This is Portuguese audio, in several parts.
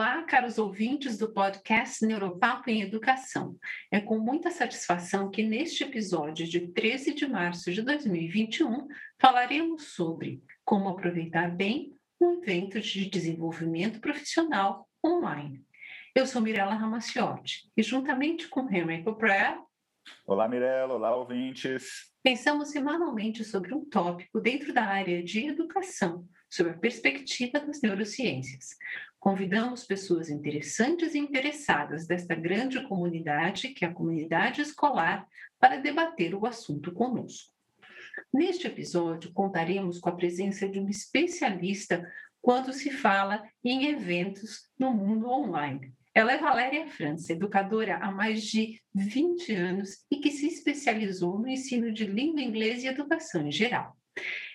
Olá, caros ouvintes do podcast Neuropapo em Educação. É com muita satisfação que neste episódio de 13 de março de 2021 falaremos sobre como aproveitar bem um evento de desenvolvimento profissional online. Eu sou Mirella Ramaciotti e juntamente com Henry Coprea. Olá, Mirella. Olá, ouvintes. Pensamos semanalmente sobre um tópico dentro da área de educação, sob a perspectiva das neurociências. Convidamos pessoas interessantes e interessadas desta grande comunidade, que é a comunidade escolar, para debater o assunto conosco. Neste episódio, contaremos com a presença de um especialista quando se fala em eventos no mundo online. Ela é Valéria França, educadora há mais de 20 anos e que se especializou no ensino de língua inglesa e educação em geral.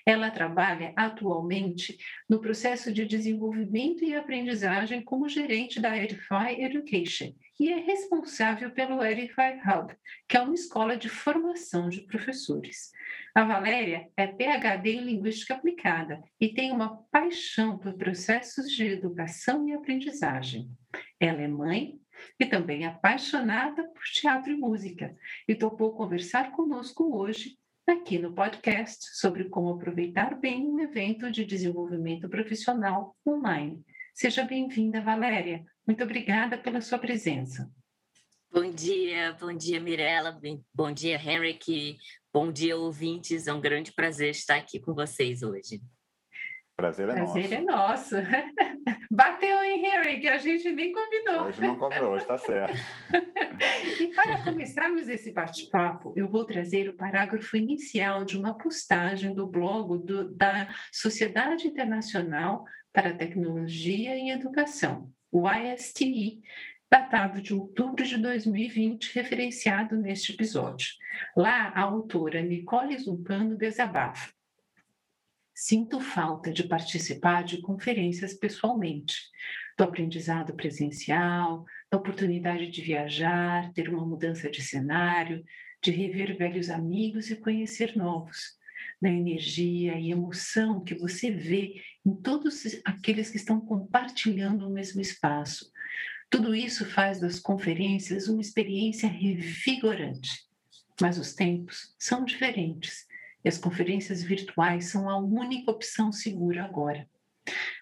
Ela trabalha atualmente no processo de desenvolvimento e aprendizagem como gerente da Edify Education e é responsável pelo Edify Hub, que é uma escola de formação de professores. A Valéria é PhD em Linguística Aplicada e tem uma paixão por processos de educação e aprendizagem. Ela é mãe, e também apaixonada por teatro e música, e topou conversar conosco hoje aqui no podcast sobre como aproveitar bem um evento de desenvolvimento profissional online. Seja bem-vinda, Valéria. Muito obrigada pela sua presença. Bom dia, bom dia, Mirella, bom dia, Henrique, bom dia, ouvintes. É um grande prazer estar aqui com vocês hoje. Prazer é Prazer nosso. Prazer é nosso. Bateu, hein, Harry, que a gente nem combinou. Hoje não combinou, hoje está certo. e para começarmos esse bate-papo, eu vou trazer o parágrafo inicial de uma postagem do blog do, da Sociedade Internacional para Tecnologia e Educação, o ISTE, datado de outubro de 2020, referenciado neste episódio. Lá, a autora Nicole Zumpano desabafa. Sinto falta de participar de conferências pessoalmente, do aprendizado presencial, da oportunidade de viajar, ter uma mudança de cenário, de rever velhos amigos e conhecer novos, da energia e emoção que você vê em todos aqueles que estão compartilhando o mesmo espaço. Tudo isso faz das conferências uma experiência revigorante. Mas os tempos são diferentes e as conferências virtuais são a única opção segura agora.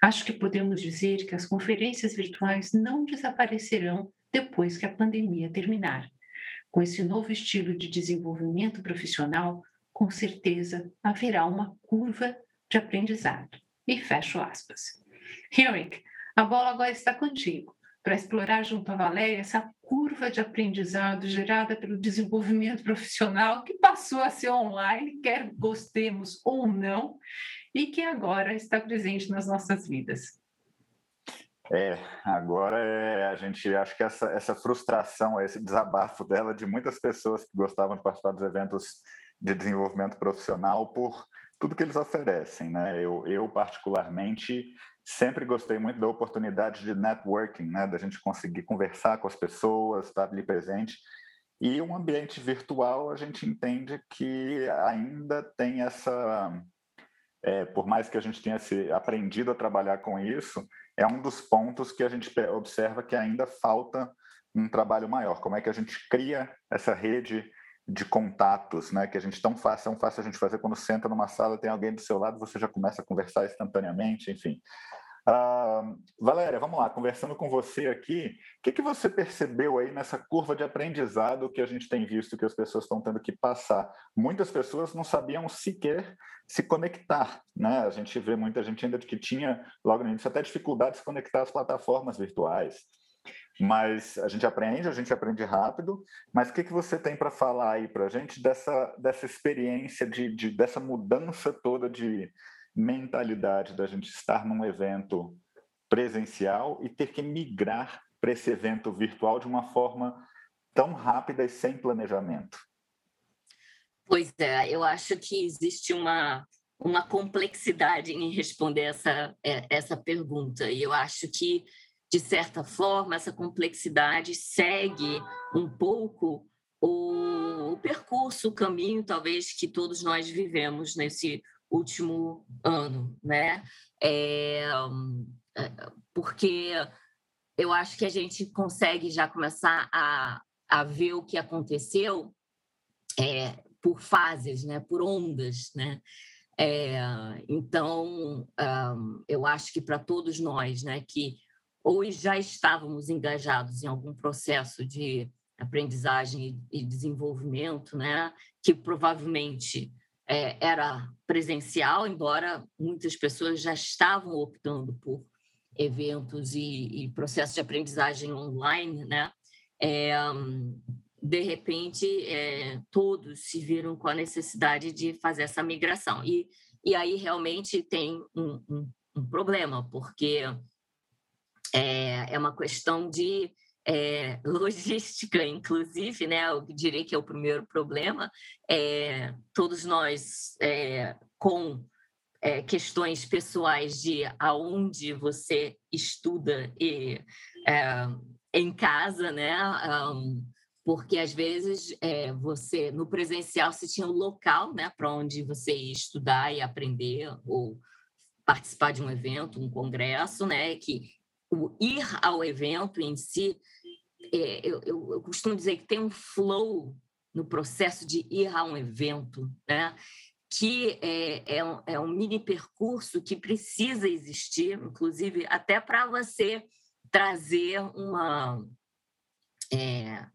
Acho que podemos dizer que as conferências virtuais não desaparecerão depois que a pandemia terminar. Com esse novo estilo de desenvolvimento profissional, com certeza haverá uma curva de aprendizado. E fecho aspas. Henrik, a bola agora está contigo para explorar junto à Valéria essa curva de aprendizado gerada pelo desenvolvimento profissional que passou a ser online, quer gostemos ou não, e que agora está presente nas nossas vidas. É, agora é, a gente acho que essa, essa frustração, esse desabafo dela de muitas pessoas que gostavam de participar dos eventos de desenvolvimento profissional por tudo que eles oferecem, né? Eu, eu particularmente sempre gostei muito da oportunidade de networking, né, da gente conseguir conversar com as pessoas, estar ali presente. E um ambiente virtual, a gente entende que ainda tem essa. É, por mais que a gente tenha se aprendido a trabalhar com isso, é um dos pontos que a gente observa que ainda falta um trabalho maior. Como é que a gente cria essa rede de contatos, né? Que a gente tão fácil, tão fácil a gente fazer quando senta numa sala, tem alguém do seu lado, você já começa a conversar instantaneamente, enfim. Uh, Valéria, vamos lá, conversando com você aqui, o que, que você percebeu aí nessa curva de aprendizado que a gente tem visto que as pessoas estão tendo que passar? Muitas pessoas não sabiam sequer se conectar, né? A gente vê muita gente ainda que tinha, logo no início, até dificuldade de se conectar às plataformas virtuais. Mas a gente aprende, a gente aprende rápido. Mas o que, que você tem para falar aí para a gente dessa, dessa experiência, de, de, dessa mudança toda de, mentalidade da gente estar num evento presencial e ter que migrar para esse evento virtual de uma forma tão rápida e sem planejamento? Pois é, eu acho que existe uma, uma complexidade em responder essa, é, essa pergunta, e eu acho que, de certa forma, essa complexidade segue um pouco o, percurso, o caminho, talvez, que todos nós vivemos nesse último ano, né? É, é, porque eu acho que a gente consegue já começar a, a ver o que aconteceu é, por fases, né? por ondas. Né? É, então, um, eu acho que para todos nós, né, que ou já estávamos engajados em algum processo de aprendizagem e desenvolvimento, né, que provavelmente é, era presencial, embora muitas pessoas já estavam optando por eventos e, e processos de aprendizagem online, né, é, de repente é, todos se viram com a necessidade de fazer essa migração. E, e aí realmente tem um, um, um problema porque é, é uma questão de é, logística, inclusive, né? Eu diria que é o primeiro problema. É, todos nós é, com questões pessoais de aonde você estuda e em casa, né? Um, porque às vezes você no presencial você tinha um local, né, para onde você ia estudar e aprender ou participar de um evento, um congresso, né, que o ir ao evento em si, é, eu, eu, eu, costumo dizer que tem um flow no processo de ir a um evento, né? que é, é, um, é um mini percurso que precisa existir, inclusive até para você trazer uma. É,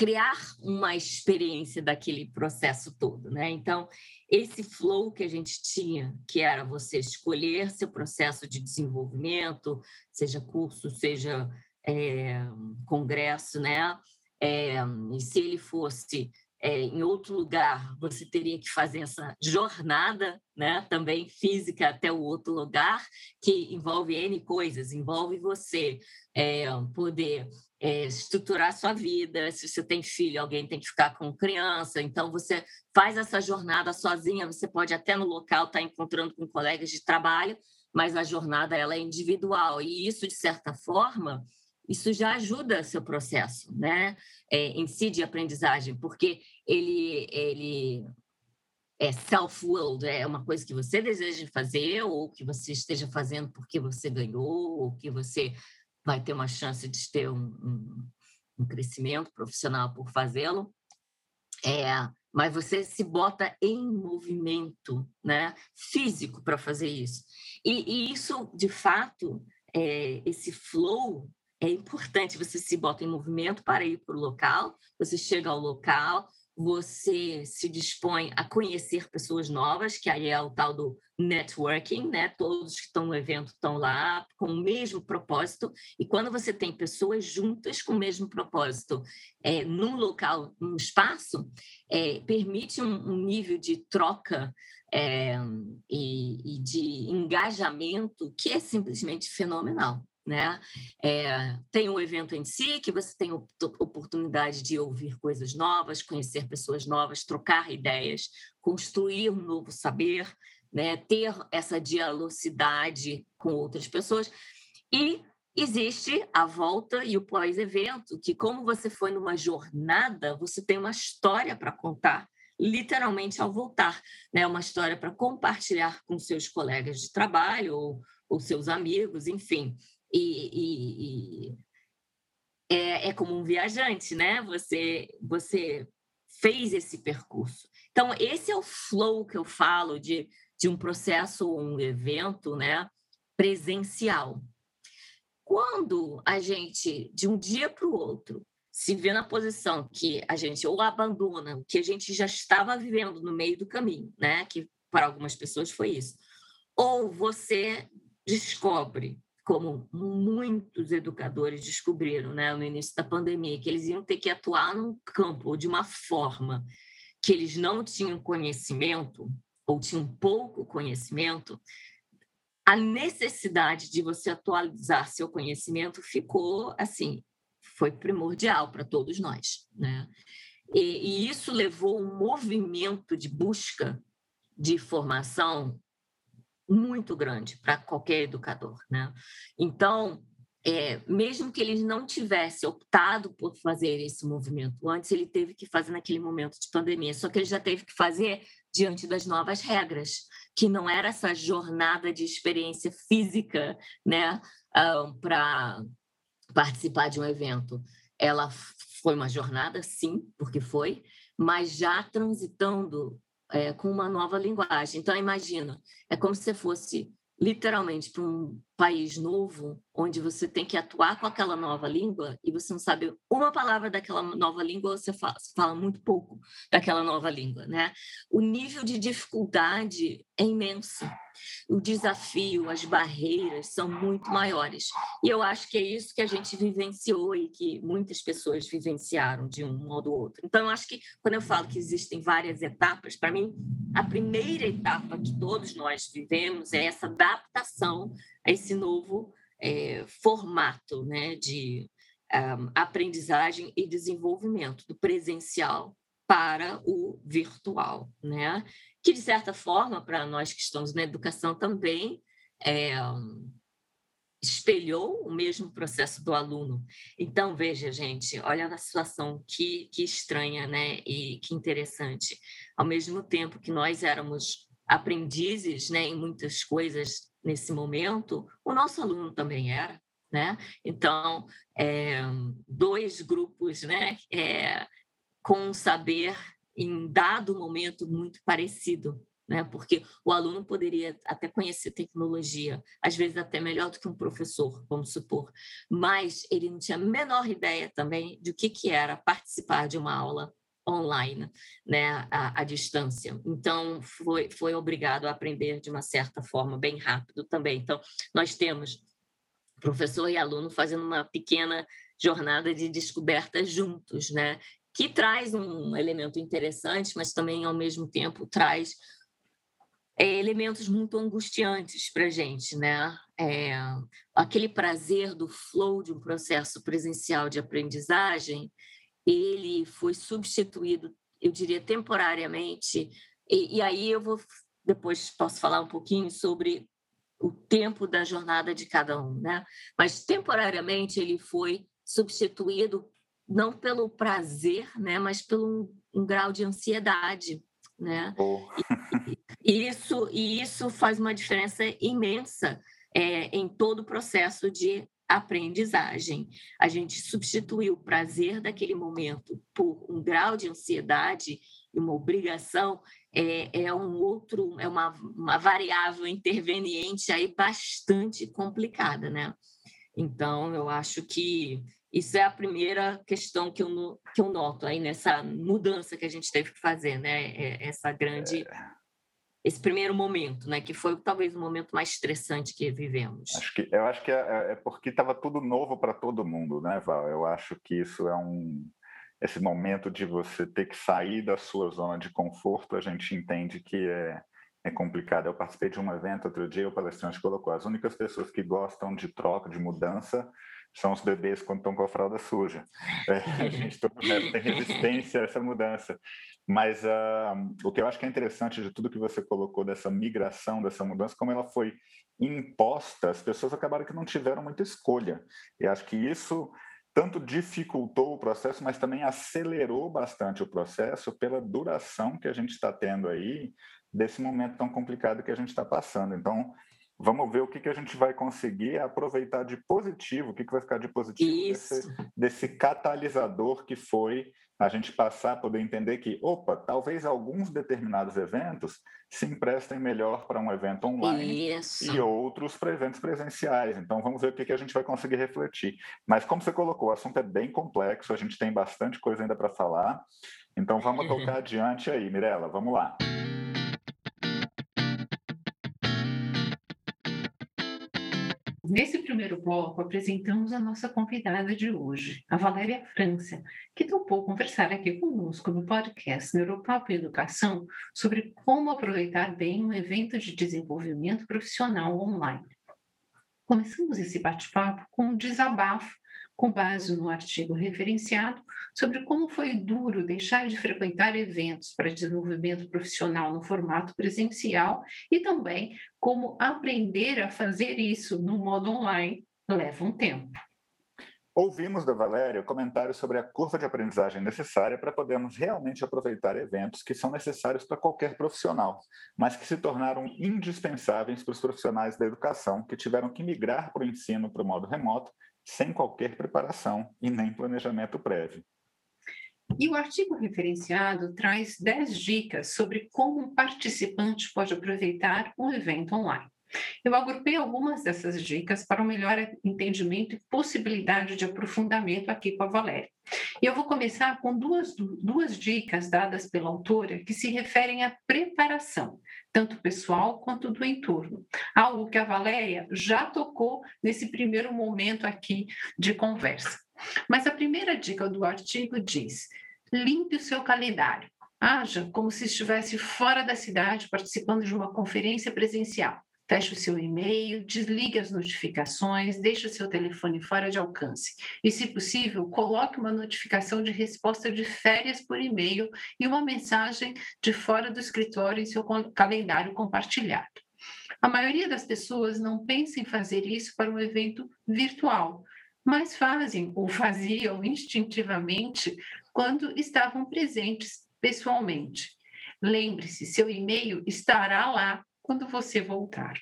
criar uma experiência daquele processo todo, né? Então, esse flow que a gente tinha, que era você escolher seu processo de desenvolvimento, seja curso, seja é, congresso, né? É, e se ele fosse é, em outro lugar, você teria que fazer essa jornada, né? Também física até o outro lugar, que envolve N coisas, envolve você é, poder é, estruturar sua vida. Se você tem filho, alguém tem que ficar com criança. Então, você faz essa jornada sozinha. Você pode até no local estar tá encontrando com colegas de trabalho, mas a jornada ela é individual. E isso, de certa forma, isso já ajuda seu processo, né? É, em si de aprendizagem, porque ele, ele é self-willed, é uma coisa que você deseja fazer ou que você esteja fazendo porque você ganhou ou que você vai ter uma chance de ter um, um, um crescimento profissional por fazê-lo. É, mas você se bota em movimento, né, físico para fazer isso. E, e, isso, de fato, é, esse flow é importante. Você se bota em movimento para ir para o local, você chega ao local, você se dispõe a conhecer pessoas novas, que aí é o tal do networking, né? Todos que estão no evento estão lá com o mesmo propósito, e quando você tem pessoas juntas com o mesmo propósito é, num local, num espaço, é, permite um, um, nível de troca é, e, e de engajamento que é simplesmente fenomenal. Né? É, tem o evento em si, que você tem oportunidade de ouvir coisas novas, conhecer pessoas novas, trocar ideias, construir um novo saber, né? ter essa dialogicidade com outras pessoas. E existe a volta e o pós-evento, que, como você foi numa jornada, você tem uma história para contar literalmente ao voltar, né? Uma história para compartilhar com seus colegas de trabalho ou, ou seus amigos, enfim e, e, e é, é, como um viajante, né? Você, você fez esse percurso. Então, esse é o flow que eu falo de, de um processo ou um evento né, presencial. Quando a gente, de um dia para o outro, se vê na posição que a gente ou abandona o que a gente já estava vivendo no meio do caminho, né? Que para algumas pessoas foi isso. Ou você descobre como muitos educadores descobriram né, no início da pandemia, que eles iam ter que atuar num campo de uma forma que eles não tinham conhecimento, ou tinham pouco conhecimento, a necessidade de você atualizar seu conhecimento ficou assim, foi primordial para todos nós. Né? E, e isso levou um movimento de busca de formação muito grande para qualquer educador, né? Então, é, mesmo que ele não tivesse optado por fazer esse movimento antes, ele teve que fazer naquele momento de pandemia. Só que ele já teve que fazer diante das novas regras, que não era essa jornada de experiência física, né, para participar de um evento, ela foi uma jornada, sim, porque foi, mas já transitando é, com uma nova linguagem. Então, imagina, é como se fosse literalmente para um país novo, onde você tem que atuar com aquela nova língua e você não sabe uma palavra daquela nova língua, você fala, você fala muito pouco daquela nova língua, né? O nível de dificuldade é imenso. O desafio, as barreiras são muito maiores. E eu acho que é isso que a gente vivenciou e que muitas pessoas vivenciaram de um modo ou outro. Então, eu acho que quando eu falo que existem várias etapas, para mim, a primeira etapa que todos nós vivemos é essa adaptação a esse novo é, formato né, de um, aprendizagem e desenvolvimento do presencial para o virtual, né? Que de certa forma para nós que estamos na educação também é, espelhou o mesmo processo do aluno. Então veja, gente, olha a situação que, que estranha, né? E que interessante. Ao mesmo tempo que nós éramos aprendizes, né, em muitas coisas nesse momento, o nosso aluno também era, né? Então, é, dois grupos, né, é, com saber em dado momento muito parecido, né? Porque o aluno poderia até conhecer tecnologia, às vezes até melhor do que um professor, vamos supor, mas ele não tinha a menor ideia também de o que, que era participar de uma aula online, né, à, à, distância. Então, foi, foi obrigado a aprender de uma certa forma, bem rápido também. Então, nós temos professor e aluno fazendo uma pequena jornada de descoberta juntos, né, que traz um elemento interessante, mas também, ao mesmo tempo, traz é, elementos muito angustiantes para a gente, né? É, aquele prazer do flow de um processo presencial de aprendizagem ele foi substituído, eu diria, temporariamente. E, e aí eu vou depois posso falar um pouquinho sobre o tempo da jornada de cada um, né? Mas temporariamente ele foi substituído não pelo prazer, né, mas pelo um, um grau de ansiedade, né? Oh. E, e, isso e isso faz uma diferença imensa é, em todo o processo de aprendizagem. A gente substituiu o prazer daquele momento por um grau de ansiedade e uma obrigação é, é um outro, é uma, uma variável interveniente aí bastante complicada, né? Então, eu acho que isso é a primeira questão que eu, que eu noto aí nessa mudança que a gente teve que fazer, né? É essa grande é esse primeiro momento, né? Que foi talvez o momento mais estressante que vivemos. Acho que, eu acho que é, é, é porque estava tudo novo para todo mundo, né, Val? Eu acho que isso é um esse momento de você ter que sair da sua zona de conforto, a gente entende que é, é complicado. Eu participei de um evento outro dia, o palestrante colocou as únicas pessoas que gostam de troca, de mudança, são os bebês quando estão com a fralda suja. É, a gente todo tem resistência a essa mudança. Mas uh, o que eu acho que é interessante de tudo que você colocou dessa migração, dessa mudança, como ela foi imposta, as pessoas acabaram que não tiveram muita escolha. E acho que isso tanto dificultou o processo, mas também acelerou bastante o processo pela duração que a gente está tendo aí desse momento tão complicado que a gente está passando. Então, vamos ver o que, que a gente vai conseguir aproveitar de positivo, o que, que vai ficar de positivo desse, desse, catalisador que foi a gente passar a poder entender que, opa, talvez alguns determinados eventos se emprestem melhor para um evento online Isso. e outros para eventos presenciais. Então, vamos ver o que, que a gente vai conseguir refletir. Mas, como você colocou, o assunto é bem complexo, a gente tem bastante coisa ainda para falar. Então, vamos tocar adiante aí, Mirella, vamos lá. Nesse primeiro bloco, apresentamos a nossa convidada de hoje, a Valéria França, que topou conversar aqui conosco no podcast Neuropapo Educação sobre como aproveitar bem um evento de desenvolvimento profissional online. Começamos esse bate-papo com um desabafo com base no artigo referenciado sobre como foi duro deixar de frequentar eventos para desenvolvimento profissional no formato presencial e também como aprender a fazer isso no modo online leva um tempo. Ouvimos da Valéria comentários sobre a curva de aprendizagem necessária para podermos realmente aproveitar eventos que são necessários para qualquer profissional, mas que se tornaram indispensáveis para os profissionais da educação que tiveram que migrar para o ensino para o modo remoto sem qualquer preparação e nem planejamento prévio. E o artigo referenciado traz 10 dicas sobre como um participante pode aproveitar um evento online. Eu agrupei algumas dessas dicas para um melhor entendimento e possibilidade de aprofundamento aqui com a Valéria. E eu vou começar com duas, duas dicas dadas pela autora que se referem à preparação, tanto pessoal quanto do entorno. Algo que a Valéria já tocou nesse primeiro momento aqui de conversa. Mas a primeira dica do artigo diz: limpe o seu calendário. Haja como se estivesse fora da cidade participando de uma conferência presencial. Feche o seu e-mail, desligue as notificações, deixe o seu telefone fora de alcance. E, se possível, coloque uma notificação de resposta de férias por e-mail e uma mensagem de fora do escritório em seu calendário compartilhado. A maioria das pessoas não pensa em fazer isso para um evento virtual, mas fazem ou faziam instintivamente quando estavam presentes pessoalmente. Lembre-se, seu e-mail estará lá quando você voltar.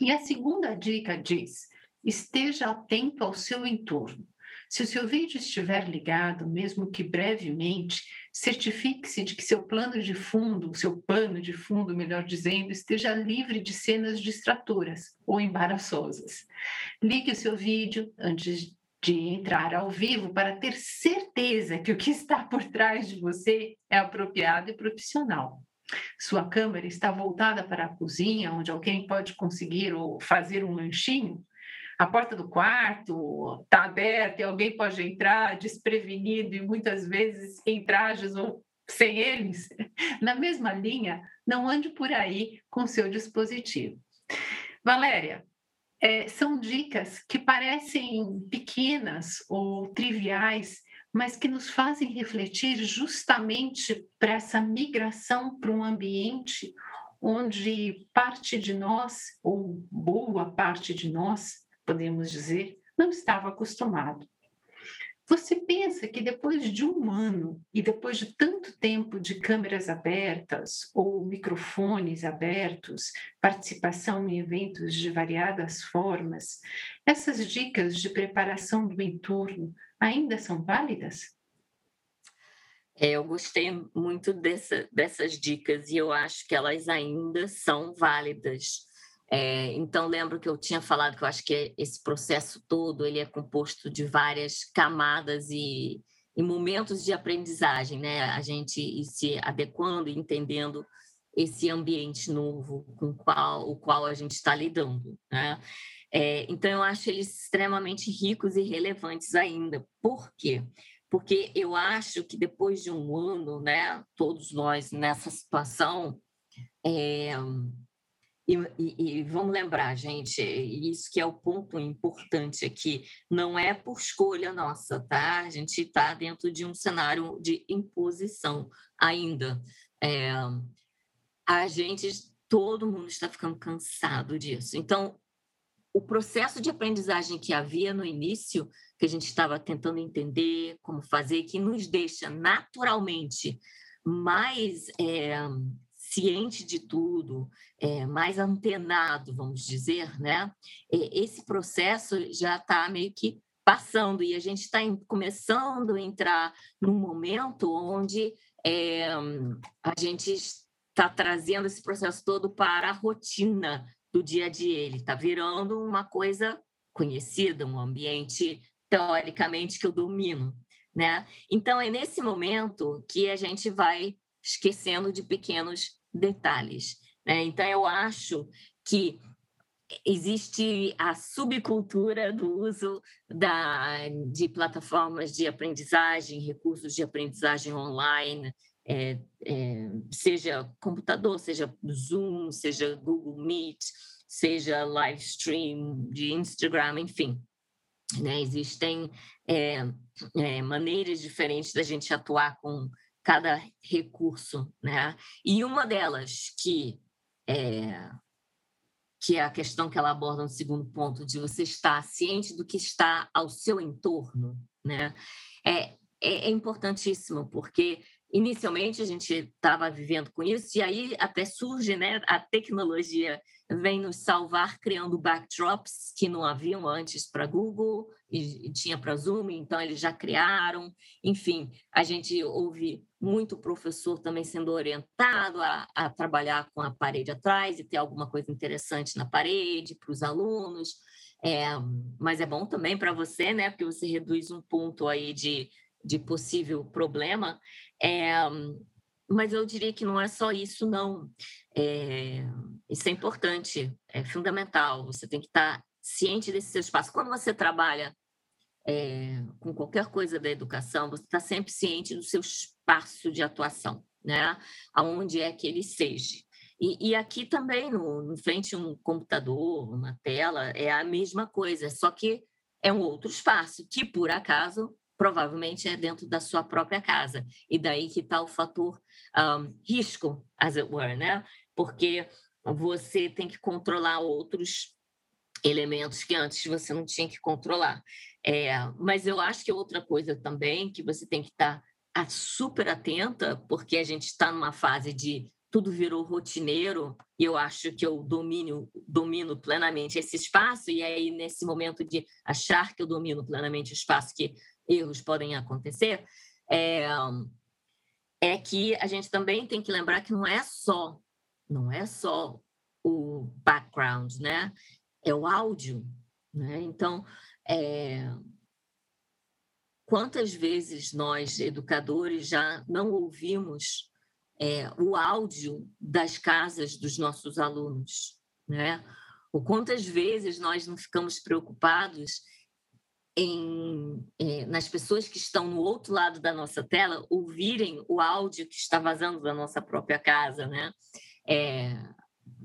E a segunda dica diz: esteja atento ao seu entorno. Se o seu vídeo estiver ligado, mesmo que brevemente, certifique-se de que seu plano de fundo, seu pano de fundo, melhor dizendo, esteja livre de cenas distratoras ou embaraçosas. Ligue o seu vídeo antes de entrar ao vivo para ter certeza que o que está por trás de você é apropriado e profissional. Sua câmera está voltada para a cozinha, onde alguém pode conseguir ou fazer um lanchinho. A porta do quarto está aberta e alguém pode entrar desprevenido e muitas vezes em trajes ou sem eles. Na mesma linha, não ande por aí com seu dispositivo. Valéria, é, são dicas que parecem pequenas ou triviais, mas que nos fazem refletir justamente para essa migração para um ambiente onde parte de nós, ou boa parte de nós, podemos dizer, não estava acostumado. Você pensa que depois de um ano e depois de tanto tempo de câmeras abertas ou microfones abertos, participação em eventos de variadas formas, essas dicas de preparação do entorno ainda são válidas? É, eu gostei muito dessa, dessas dicas e eu acho que elas ainda são válidas. É, então, lembro que eu tinha falado que eu acho que esse processo todo ele é composto de várias camadas e, e momentos de aprendizagem, né? A gente ir se adequando e entendendo esse ambiente novo com qual, o qual a gente está lidando, né? É, então, eu acho eles extremamente ricos e relevantes ainda. Por quê? Porque eu acho que depois de um ano, né, todos nós nessa situação, é, e, e, e, vamos lembrar, gente, isso que é o ponto importante aqui, não é por escolha nossa, tá? A gente está dentro de um cenário de imposição ainda. É, a gente, todo mundo está ficando cansado disso. Então, o processo de aprendizagem que havia no início, que a gente estava tentando entender como fazer, que nos deixa naturalmente mais é, ciente de tudo, é, mais antenado, vamos dizer, né? Esse processo já está meio que passando e a gente está começando a entrar num momento onde é, a gente está trazendo esse processo todo para a rotina do dia a dia. Ele está virando uma coisa conhecida, um ambiente teoricamente que eu domino, né? Então é nesse momento que a gente vai esquecendo de pequenos detalhes. Né? Então, eu acho que existe a subcultura do uso da, de plataformas de aprendizagem, recursos de aprendizagem online, é, é, seja computador, seja Zoom, seja Google Meet, seja live stream de Instagram, enfim. Né? Existem é, é maneiras diferentes da gente atuar com cada recurso, né? E uma delas que é que é a questão que ela aborda no segundo ponto de você estar ciente do que está ao seu entorno, né? É, é, é importantíssimo porque inicialmente a gente estava vivendo com isso, e aí até surge né, a tecnologia vem nos salvar criando backdrops que não haviam antes para Google e, e tinha para Zoom, então eles já criaram. Enfim, a gente ouve muito professor também sendo orientado a, a trabalhar com a parede atrás e ter alguma coisa interessante na parede para os alunos. É, mas é bom também para você, né? Porque você reduz um ponto aí de, de possível problema. É, mas eu diria que não é só isso, não. É, isso é importante, é fundamental. Você tem que estar ciente desse seu espaço. Quando você trabalha é, com qualquer coisa da educação, você está sempre ciente do seu espaço de atuação, né? Aonde é que ele seja. E, e aqui também, no, no frente a um computador, uma tela, é a mesma coisa, só que é um outro espaço, que por acaso provavelmente é dentro da sua própria casa. E daí que está o fator um, risco, as it were, né? Porque você tem que controlar outros elementos que antes você não tinha que controlar. É, mas eu acho que outra coisa também que você tem que estar tá super atenta, porque a gente está numa fase de tudo virou rotineiro e eu acho que eu domino, domino plenamente esse espaço e aí nesse momento de achar que eu domino plenamente o espaço que erros podem acontecer, é, é que a gente também tem que lembrar que não é só, não é só o background, né? É o áudio, né? Então, é, quantas vezes nós, educadores, já não ouvimos é, o áudio das casas dos nossos alunos, né? Ou quantas vezes nós não ficamos preocupados em, é, nas pessoas que estão no outro lado da nossa tela ouvirem o áudio que está vazando da nossa própria casa, né? É,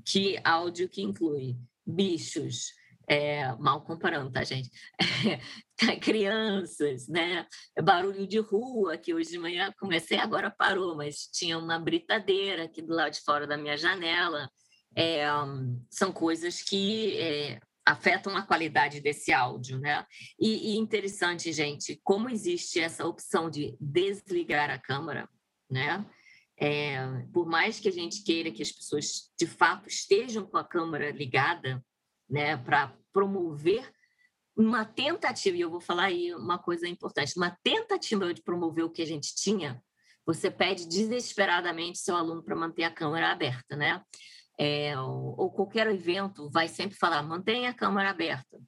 que áudio que inclui bichos, é, mal comparando, tá, gente? crianças, né? Barulho de rua, que hoje de manhã comecei, agora parou, mas tinha uma britadeira aqui do lado de fora da minha janela. É, são coisas que é, afetam a qualidade desse áudio, né? E, e, interessante, gente, como existe essa opção de desligar a câmera, né? É, por mais que a gente queira que as pessoas de fato estejam com a câmera ligada, né, para promover uma tentativa, e eu vou falar aí uma coisa importante, uma tentativa de promover o que a gente tinha, você pede desesperadamente seu aluno para manter a câmera aberta, né? é, ou, ou qualquer evento vai sempre falar mantenha a câmara aberta.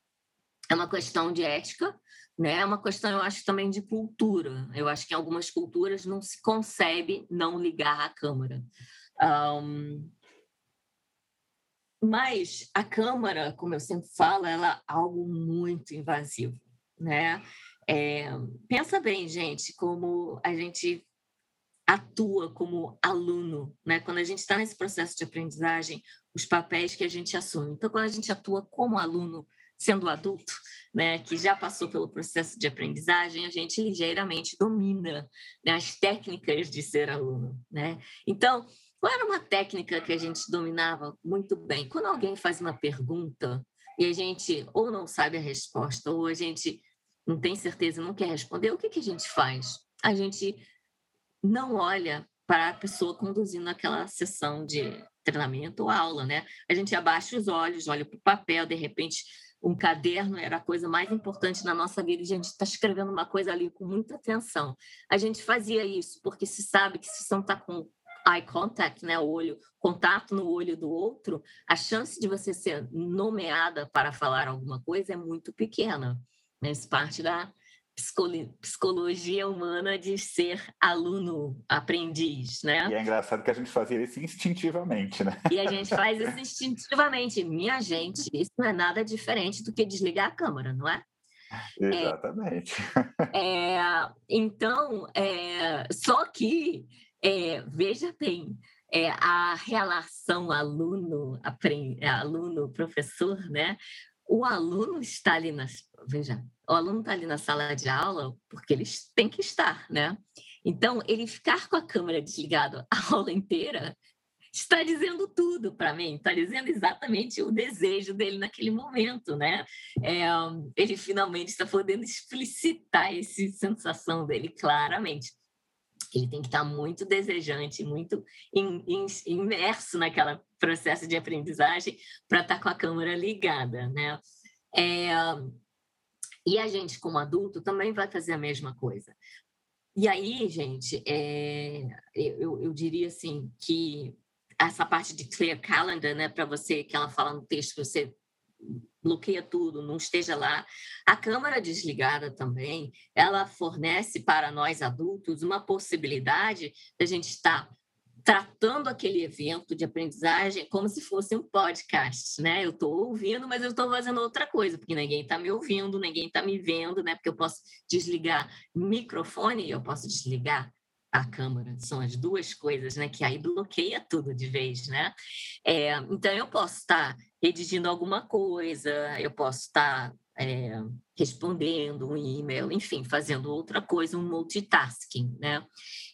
É uma questão de ética, né? É uma questão, eu acho, também de cultura. Eu acho que em algumas culturas não se concebe não ligar a câmera. Um, mas a câmara, como eu sempre falo, ela é algo muito invasivo, né? É, pensa bem, gente, como a gente atua como aluno, né? Quando a gente está nesse processo de aprendizagem, os papéis que a gente assume. Então, quando a gente atua como aluno, sendo adulto, né, que já passou pelo processo de aprendizagem, a gente ligeiramente domina né, as técnicas de ser aluno, né? Então, qual era uma técnica que a gente dominava muito bem? Quando alguém faz uma pergunta e a gente ou não sabe a resposta ou a gente não tem certeza, não quer responder, o que, que a gente faz? A gente não olha para a pessoa conduzindo aquela sessão de treinamento ou aula, né? A gente abaixa os olhos, olha para o papel, de repente um caderno era a coisa mais importante na nossa vida e a gente está escrevendo uma coisa ali com muita atenção. A gente fazia isso porque se sabe que se não está com eye contact, né, olho, contato no olho do outro, a chance de você ser nomeada para falar alguma coisa é muito pequena. Né? Isso parte da psicologia humana de ser aluno aprendiz, né? E é engraçado que a gente fazia isso instintivamente, né? E a gente faz isso instintivamente. Minha gente, isso não é nada diferente do que desligar a câmera, não é? Exatamente. É, é, então, é, só que, é, veja bem, é, a relação aluno, aluno professor, né? O aluno está ali nas, veja, o aluno está ali na sala de aula porque eles têm que estar, né? Então, ele ficar com a câmera desligada a aula inteira está dizendo tudo para mim, está dizendo exatamente o desejo dele naquele momento, né? É, ele finalmente está podendo explicitar essa sensação dele claramente. Ele tem que estar muito desejante, muito imerso naquele processo de aprendizagem para estar com a câmera ligada, né? É, e a gente, como adulto, também vai fazer a mesma coisa. E aí, gente, é, eu, eu diria assim que essa parte de clear calendar, né, para você que ela fala no texto, você bloqueia tudo, não esteja lá. A câmera desligada também, ela fornece para nós adultos uma possibilidade da gente estar tratando aquele evento de aprendizagem como se fosse um podcast, né? Eu estou ouvindo, mas eu estou fazendo outra coisa, porque ninguém está me ouvindo, ninguém está me vendo, né? Porque eu posso desligar microfone e eu posso desligar a câmera. São as duas coisas, né? Que aí bloqueia tudo de vez, né? É, então eu posso estar redigindo alguma coisa, eu posso estar é, respondendo um e-mail, enfim, fazendo outra coisa, um multitasking, né?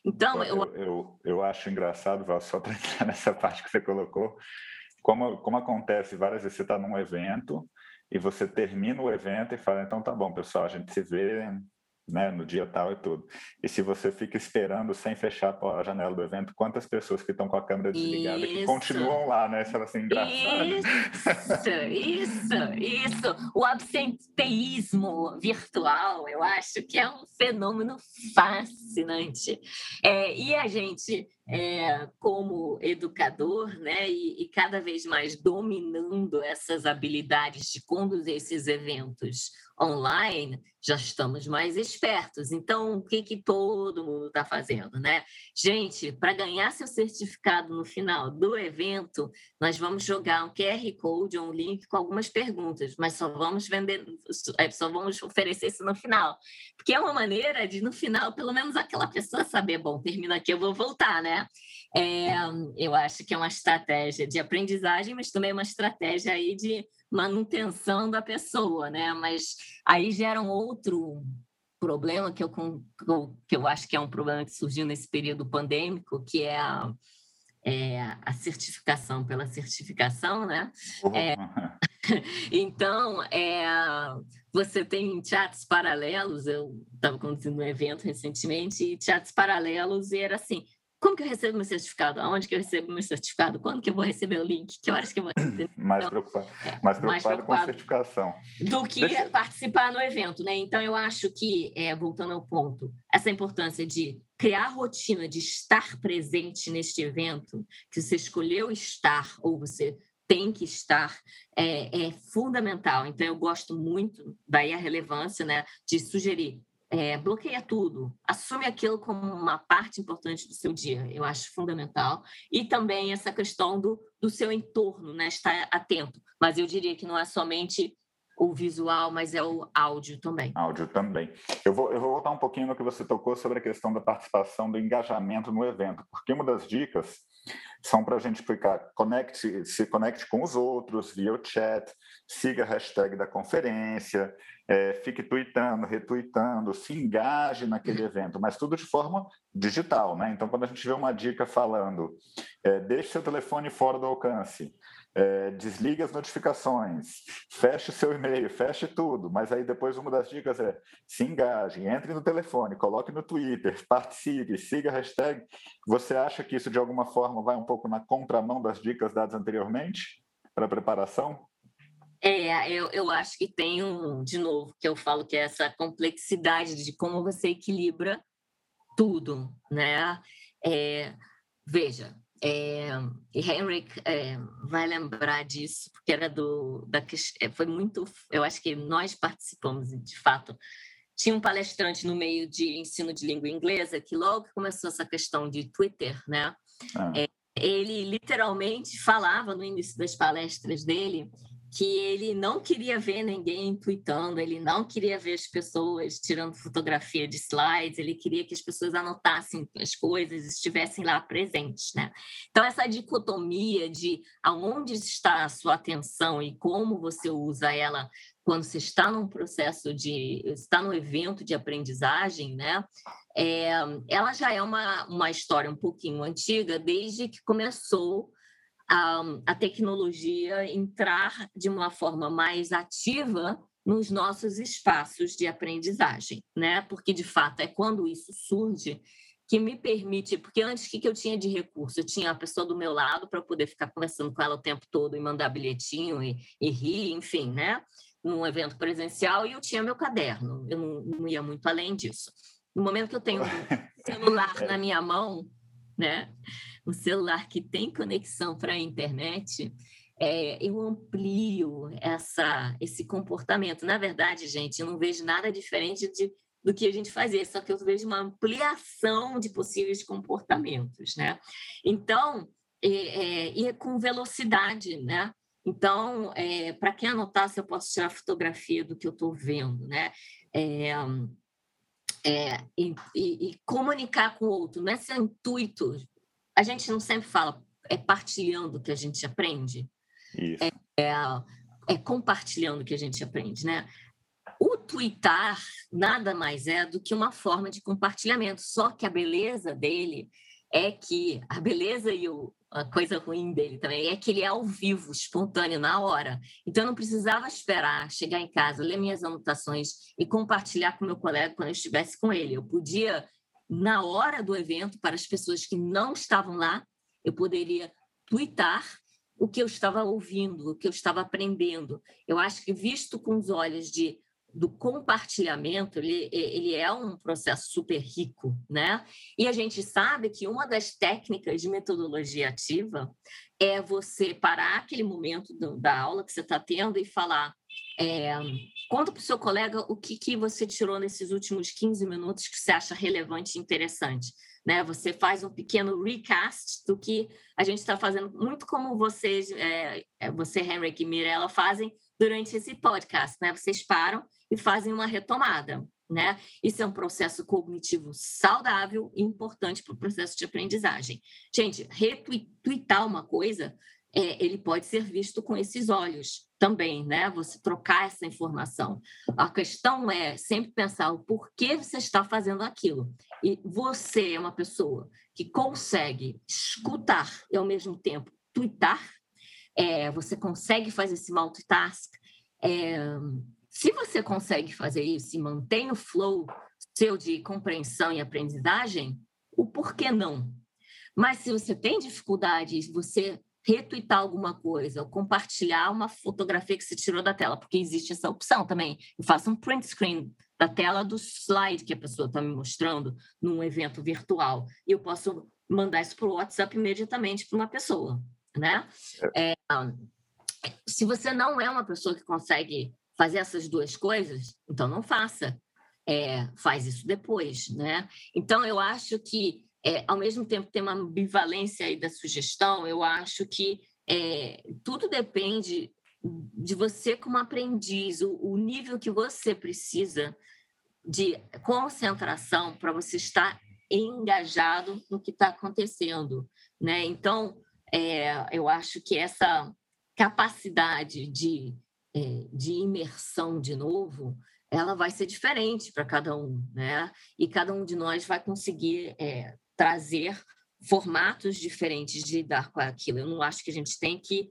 Então, eu... Eu, eu, eu acho engraçado, Val, só para entrar nessa parte que você colocou, como, como acontece várias vezes, você está num evento e você termina o evento e fala, então tá bom, pessoal, a gente se vê né, no dia tal e tudo. E se você fica esperando sem fechar a janela do evento, quantas pessoas que estão com a câmera desligada isso. que continuam lá, né? Isso é assim, engraçado. Isso, isso, isso. O absenteísmo virtual, eu acho que é um fenômeno fascinante. É, e a gente é, como educador, né, e, e, cada vez mais dominando essas habilidades de conduzir esses eventos online, já estamos mais espertos. Então, o que, que todo mundo está fazendo, né? Gente, para ganhar seu certificado no final do evento, nós vamos jogar um QR Code um link com algumas perguntas, mas só vamos vender, é, só vamos oferecer isso no final. Porque é uma maneira de, no final, pelo menos aquela pessoa saber, bom, termina aqui, eu vou voltar, né? É, eu acho que é uma estratégia de aprendizagem, mas também é uma estratégia aí de manutenção da pessoa, né? Mas aí gera um outro problema que eu, que eu acho que é um problema que surgiu nesse período pandêmico, que é a, é a certificação pela certificação, né? Uhum. É, então, é, você tem chats paralelos, eu estava conduzindo um evento recentemente, e chats paralelos, e era assim, como que eu recebo meu certificado? Aonde que eu recebo meu certificado? Quando que eu vou receber o link? Que horas que eu vou receber? mais, então, preocupado, é, mais, preocupado mais preocupado com a certificação. Do que Deixa... participar no evento, né? Então, eu acho que, é, voltando ao ponto, essa importância de criar a rotina de estar presente neste evento, que você escolheu estar ou você tem que estar é, é, fundamental. Então, eu gosto muito, daí a relevância né, de sugerir é, bloqueia tudo, assume aquilo como uma parte importante do seu dia, eu acho fundamental. E também essa questão do, do seu entorno, né? estar atento. Mas eu diria que não é somente o visual, mas é o áudio também. Áudio também. Eu vou, eu vou voltar um pouquinho no que você tocou sobre a questão da participação, do engajamento no evento, porque uma das dicas são para a gente explicar, conecte, se conecte com os outros via o chat, siga a hashtag da conferência, é, fique tweetando, retweetando, se engaje naquele evento, mas tudo de forma digital, né? Então, quando a gente vê uma dica falando, é, deixe seu telefone fora do alcance, é, desligue as notificações, feche seu e-mail, feche tudo, mas aí depois uma das dicas é se engaje, entre no telefone, coloque no Twitter, participe, siga a hashtag. Você acha que isso de alguma forma vai um pouco na contramão das dicas dadas anteriormente para preparação? É, eu, eu acho que tem um, de novo, que eu falo que é essa complexidade de como você equilibra tudo, né? É, veja, é, Henrik é, vai lembrar disso, porque era do, da, é, foi muito, eu acho que nós participamos, de fato, tinha um palestrante no meio de ensino de língua inglesa que logo começou essa questão de Twitter, né? Ah. É, ele literalmente falava no início das palestras dele que ele não queria ver ninguém tweetando, ele não queria ver as pessoas tirando fotografia de slides, ele queria que as pessoas anotassem as coisas, estivessem lá presentes, né? Então essa dicotomia de aonde está a sua atenção e como você usa ela quando você está num processo de está num evento de aprendizagem, né? É, ela já é uma, uma história um pouquinho antiga, desde que começou a, a tecnologia entrar de uma forma mais ativa nos nossos espaços de aprendizagem, né? Porque de fato é quando isso surge que me permite, porque antes o que, eu tinha de recurso? Eu tinha a pessoa do meu lado para poder ficar conversando com ela o tempo todo e mandar bilhetinho e, e rir, enfim, né? Num evento presencial, e eu tinha meu caderno, eu não, não ia muito além disso. No momento que eu tenho um celular na minha mão, né? Um celular que tem conexão para a internet, é, eu amplio essa, esse comportamento. Na verdade, gente, eu não vejo nada diferente de do que a gente fazia, só que eu vejo uma ampliação de possíveis comportamentos, né? Então, é, é, e é com velocidade, né? Então, é, para quem anotar, se eu posso tirar fotografia do que eu estou vendo, né? É, é, e, e, comunicar com o outro, não é ser intuito. A gente não sempre fala, é partilhando que a gente aprende. Isso. É, é, é compartilhando que a gente aprende, né? O twittar nada mais é do que uma forma de compartilhamento, só que a beleza dele é que a beleza e o, a coisa ruim dele também é que ele é ao vivo, espontâneo, na hora. Então, eu não precisava esperar chegar em casa, ler minhas anotações e compartilhar com meu colega quando eu estivesse com ele. Eu podia, na hora do evento, para as pessoas que não estavam lá, eu poderia twittar o que eu estava ouvindo, o que eu estava aprendendo. Eu acho que, visto com os olhos de do compartilhamento, ele, ele é um processo super rico, né? E a gente sabe que uma das técnicas de metodologia ativa é você parar aquele momento do, da aula que você está tendo e falar, é, conta para o seu colega o que, que você tirou nesses últimos 15 minutos que você acha relevante e interessante. Né? Você faz um pequeno recast do que a gente está fazendo, muito como vocês, é, é você, Henrique e Mirella, fazem durante esse podcast. Né? Vocês param e fazem uma retomada. Né? Isso é um processo cognitivo saudável e importante para o processo de aprendizagem. Gente, retweetar uma coisa, é, ele pode ser visto com esses olhos também, né? Você trocar essa informação. A questão é sempre pensar o porquê você está fazendo aquilo. E você é uma pessoa que consegue escutar e, ao mesmo tempo, twittar, é, você consegue fazer esse multitask, é, se você consegue fazer isso e mantém o flow seu de compreensão e aprendizagem, o porquê não? Mas se você tem dificuldade, você retweetar alguma coisa ou compartilhar uma fotografia que você tirou da tela, porque existe essa opção também. Eu faço um print screen da tela do slide que a pessoa está me mostrando num evento virtual e eu posso mandar isso para o WhatsApp imediatamente para uma pessoa, né? É. É, se você não é uma pessoa que consegue fazer essas duas coisas, então não faça. É, faz isso depois, né? Então eu acho que é, ao mesmo tempo tem uma ambivalência aí da sugestão. Eu acho que é, tudo depende de você como aprendiz, o, o nível que você precisa de concentração para você estar engajado no que está acontecendo, né? Então é, eu acho que essa capacidade de é, de imersão de novo, ela vai ser diferente para cada um, né? E cada um de nós vai conseguir é, trazer formatos diferentes de lidar com aquilo. Eu não acho que a gente tem que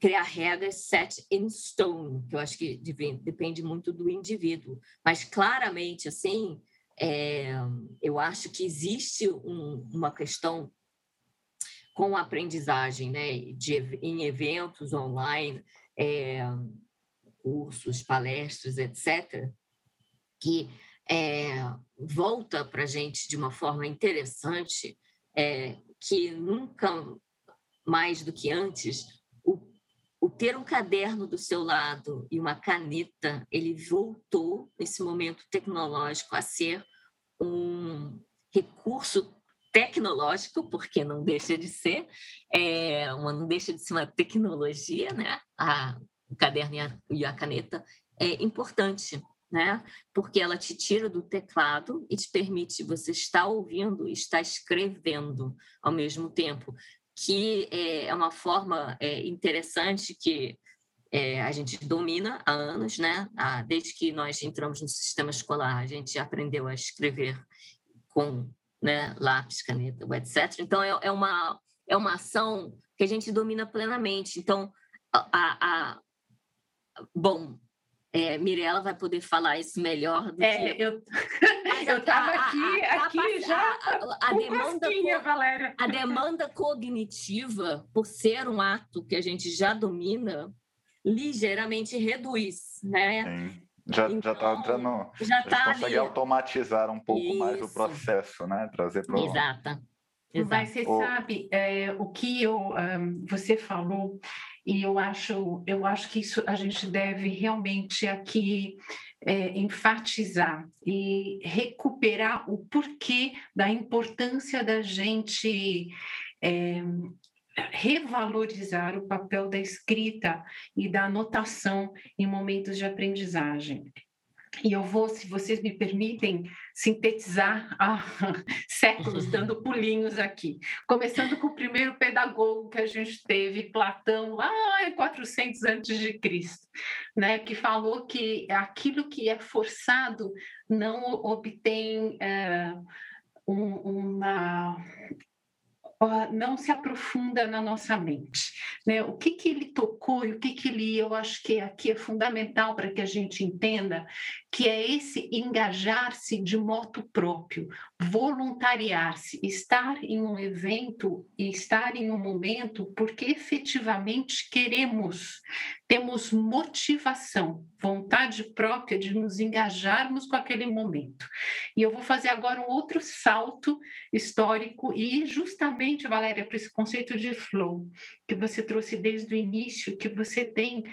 criar regras set in stone, que eu acho que depende muito do indivíduo. Mas claramente, assim, é, eu acho que existe um, uma questão com a aprendizagem, né, de, em eventos online, é, cursos, palestras, etc., que é, volta para a gente de uma forma interessante, é, que nunca mais do que antes, o, o ter um caderno do seu lado e uma caneta, ele voltou, nesse momento tecnológico, a ser um recurso tecnológico, porque não deixa de ser, é, uma, não deixa de ser uma tecnologia, né? A, o caderno e a, e a caneta é importante, né? Porque ela te tira do teclado e te permite você estar ouvindo e estar escrevendo ao mesmo tempo, que é uma forma é, interessante que é, a gente domina há anos, né? Ah, desde que nós entramos no sistema escolar, a gente aprendeu a escrever com né, lápis, caneta, etc. Então, é, é, uma, é uma ação que a gente domina plenamente. Então, a, a, Bom, é, Mirella vai poder falar isso melhor do é, que eu. eu estava aqui, a, aqui a, já a, a demanda Valéria. A demanda cognitiva, por ser um ato que a gente já domina, ligeiramente reduz, né? Sim. Já está então, entrando. Já tá consegue ali. automatizar um pouco Isso. mais o processo, né? Trazer para Exata. Mas você o... sabe é, o que eu, um, você falou e eu acho, eu acho que isso a gente deve realmente aqui é, enfatizar e recuperar o porquê da importância da gente é, revalorizar o papel da escrita e da anotação em momentos de aprendizagem. E eu vou, se vocês me permitem, sintetizar há séculos, dando pulinhos aqui. Começando com o primeiro pedagogo que a gente teve, Platão, lá em 400 antes de Cristo, né, que falou que aquilo que é forçado não obtém é, um, uma não se aprofunda na nossa mente. Né? O que, que ele tocou e o que, que ele, eu acho que aqui é fundamental para que a gente entenda, que é esse engajar-se de moto próprio, voluntariar-se, estar em um evento e estar em um momento porque efetivamente queremos, temos motivação, vontade própria de nos engajarmos com aquele momento. E eu vou fazer agora um outro salto histórico e justamente, Valéria, para esse conceito de flow que você trouxe desde o início, que você tem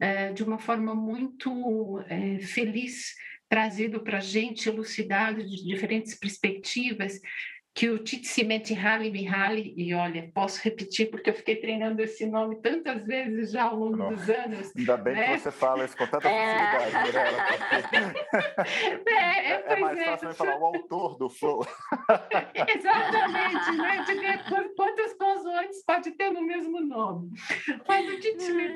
é, de uma forma muito é, feliz trazido para a gente, elucidado de diferentes perspectivas, que o Csikszentmihalyi Mihaly, e olha, posso repetir porque eu fiquei treinando esse nome tantas vezes já ao longo Não. dos anos. Ainda bem né? que você fala isso com tanta facilidade, é. Mirella. É, é, é, mais fácil é, falar o autor do flow. Exatamente, né? Quantas consoantes pode ter no mesmo nome. Mas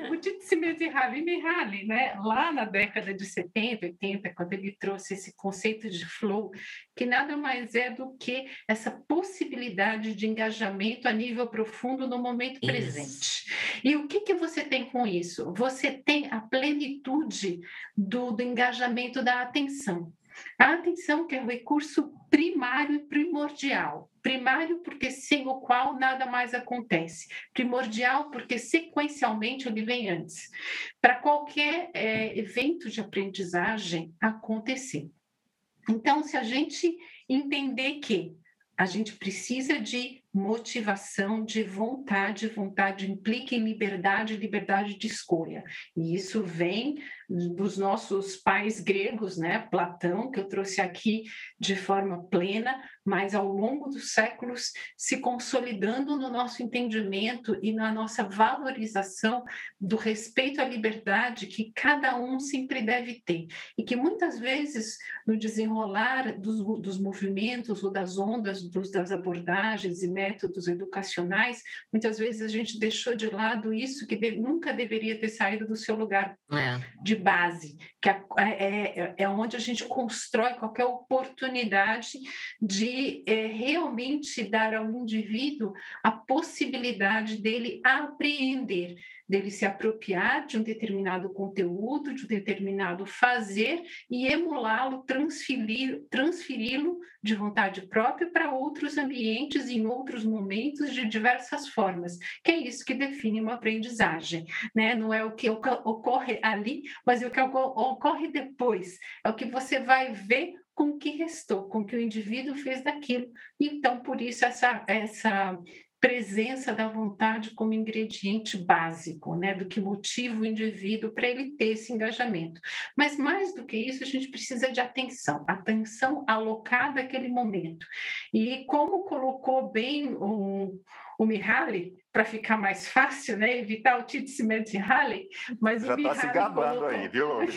o Csikszentmihalyi Mihaly, né? lá na década de 70, 80, quando ele trouxe esse conceito de flow, que nada mais é do que essa possibilidade de engajamento a nível profundo no momento isso. presente. E o que, que você tem com isso? Você tem a plenitude do, do engajamento da atenção. A atenção que é o recurso primário e primordial. Primário porque sem o qual nada mais acontece. Primordial porque sequencialmente ele vem antes. Para qualquer é, evento de aprendizagem acontecer. Então, se a gente entender que a gente precisa de motivação, de vontade, vontade implica em liberdade, liberdade de escolha. E isso vem dos nossos pais gregos, né? Platão, que eu trouxe aqui de forma plena, mas ao longo dos séculos se consolidando no nosso entendimento e na nossa valorização do respeito à liberdade que cada um sempre deve ter. E que muitas vezes, no desenrolar dos, dos movimentos ou das ondas, dos, das abordagens e métodos educacionais, muitas vezes a gente deixou de lado isso que nunca deveria ter saído do seu lugar é. de base, que é, é, é onde a gente constrói qualquer oportunidade de é, realmente dar ao indivíduo a possibilidade dele apreender dele se apropriar de um determinado conteúdo, de um determinado fazer e emulá-lo, transferi-lo transferi de vontade própria para outros ambientes, em outros momentos, de diversas formas, que é isso que define uma aprendizagem. Né? Não é o que ocorre ali, mas é o que ocorre depois, é o que você vai ver com o que restou, com o que o indivíduo fez daquilo. Então, por isso, essa, essa presença da vontade como ingrediente básico, né, do que motiva o indivíduo para ele ter esse engajamento. Mas mais do que isso, a gente precisa de atenção, atenção alocada àquele momento. E como colocou bem o, o Mihaly, para ficar mais fácil, né? Evitar o Tite Cimento Halley, mas já está se gabando colocou... aí, viu,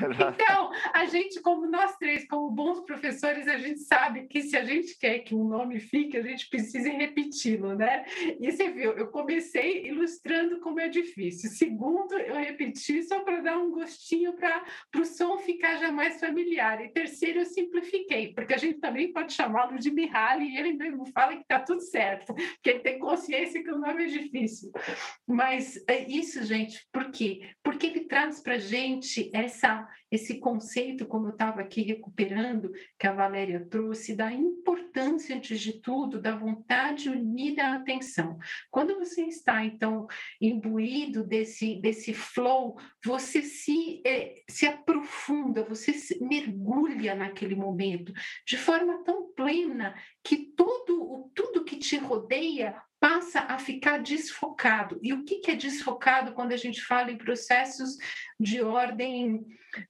Então, a gente, como nós três, como bons professores, a gente sabe que se a gente quer que um nome fique, a gente precisa repeti-lo, né? E você viu, eu comecei ilustrando como é difícil. Segundo, eu repeti só para dar um gostinho para o som ficar já mais familiar. E terceiro, eu simplifiquei, porque a gente também pode chamá-lo de Mihaly e ele mesmo fala que está tudo certo certo, porque ele tem consciência que o nome é difícil. Mas é isso, gente, por quê? Porque ele traz para gente essa, esse conceito, como eu estava aqui recuperando, que a Valéria trouxe, da importância, antes de tudo, da vontade unida à atenção. Quando você está, então, imbuído desse, desse flow, você se, é, se aprofunda, você se mergulha naquele momento de forma tão plena que tudo, tudo que te rodeia passa a ficar desfocado. E o que, é desfocado quando a gente fala em processos de ordem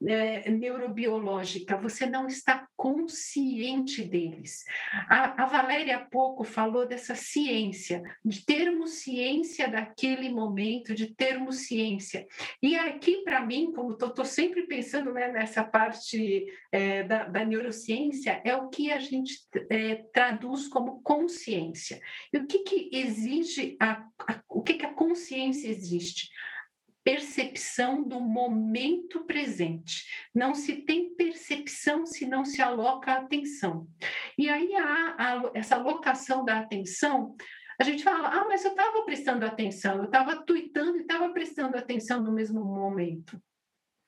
é, neurobiológica? Você não está consciente deles. A, a Valéria há pouco falou dessa ciência, de termos ciência daquele momento, de termos ciência. E aqui, para mim, como estou sempre pensando né, nessa parte é, da, da, neurociência, é o que a gente é, traduz como consciência. E o que, que exige, a, a, o que, que a consciência existe? Percepção do momento presente. Não se tem percepção se não se aloca a atenção. E aí a, a, essa alocação da atenção a gente fala, ah, mas eu estava prestando atenção, eu estava tweetando e estava prestando atenção no mesmo momento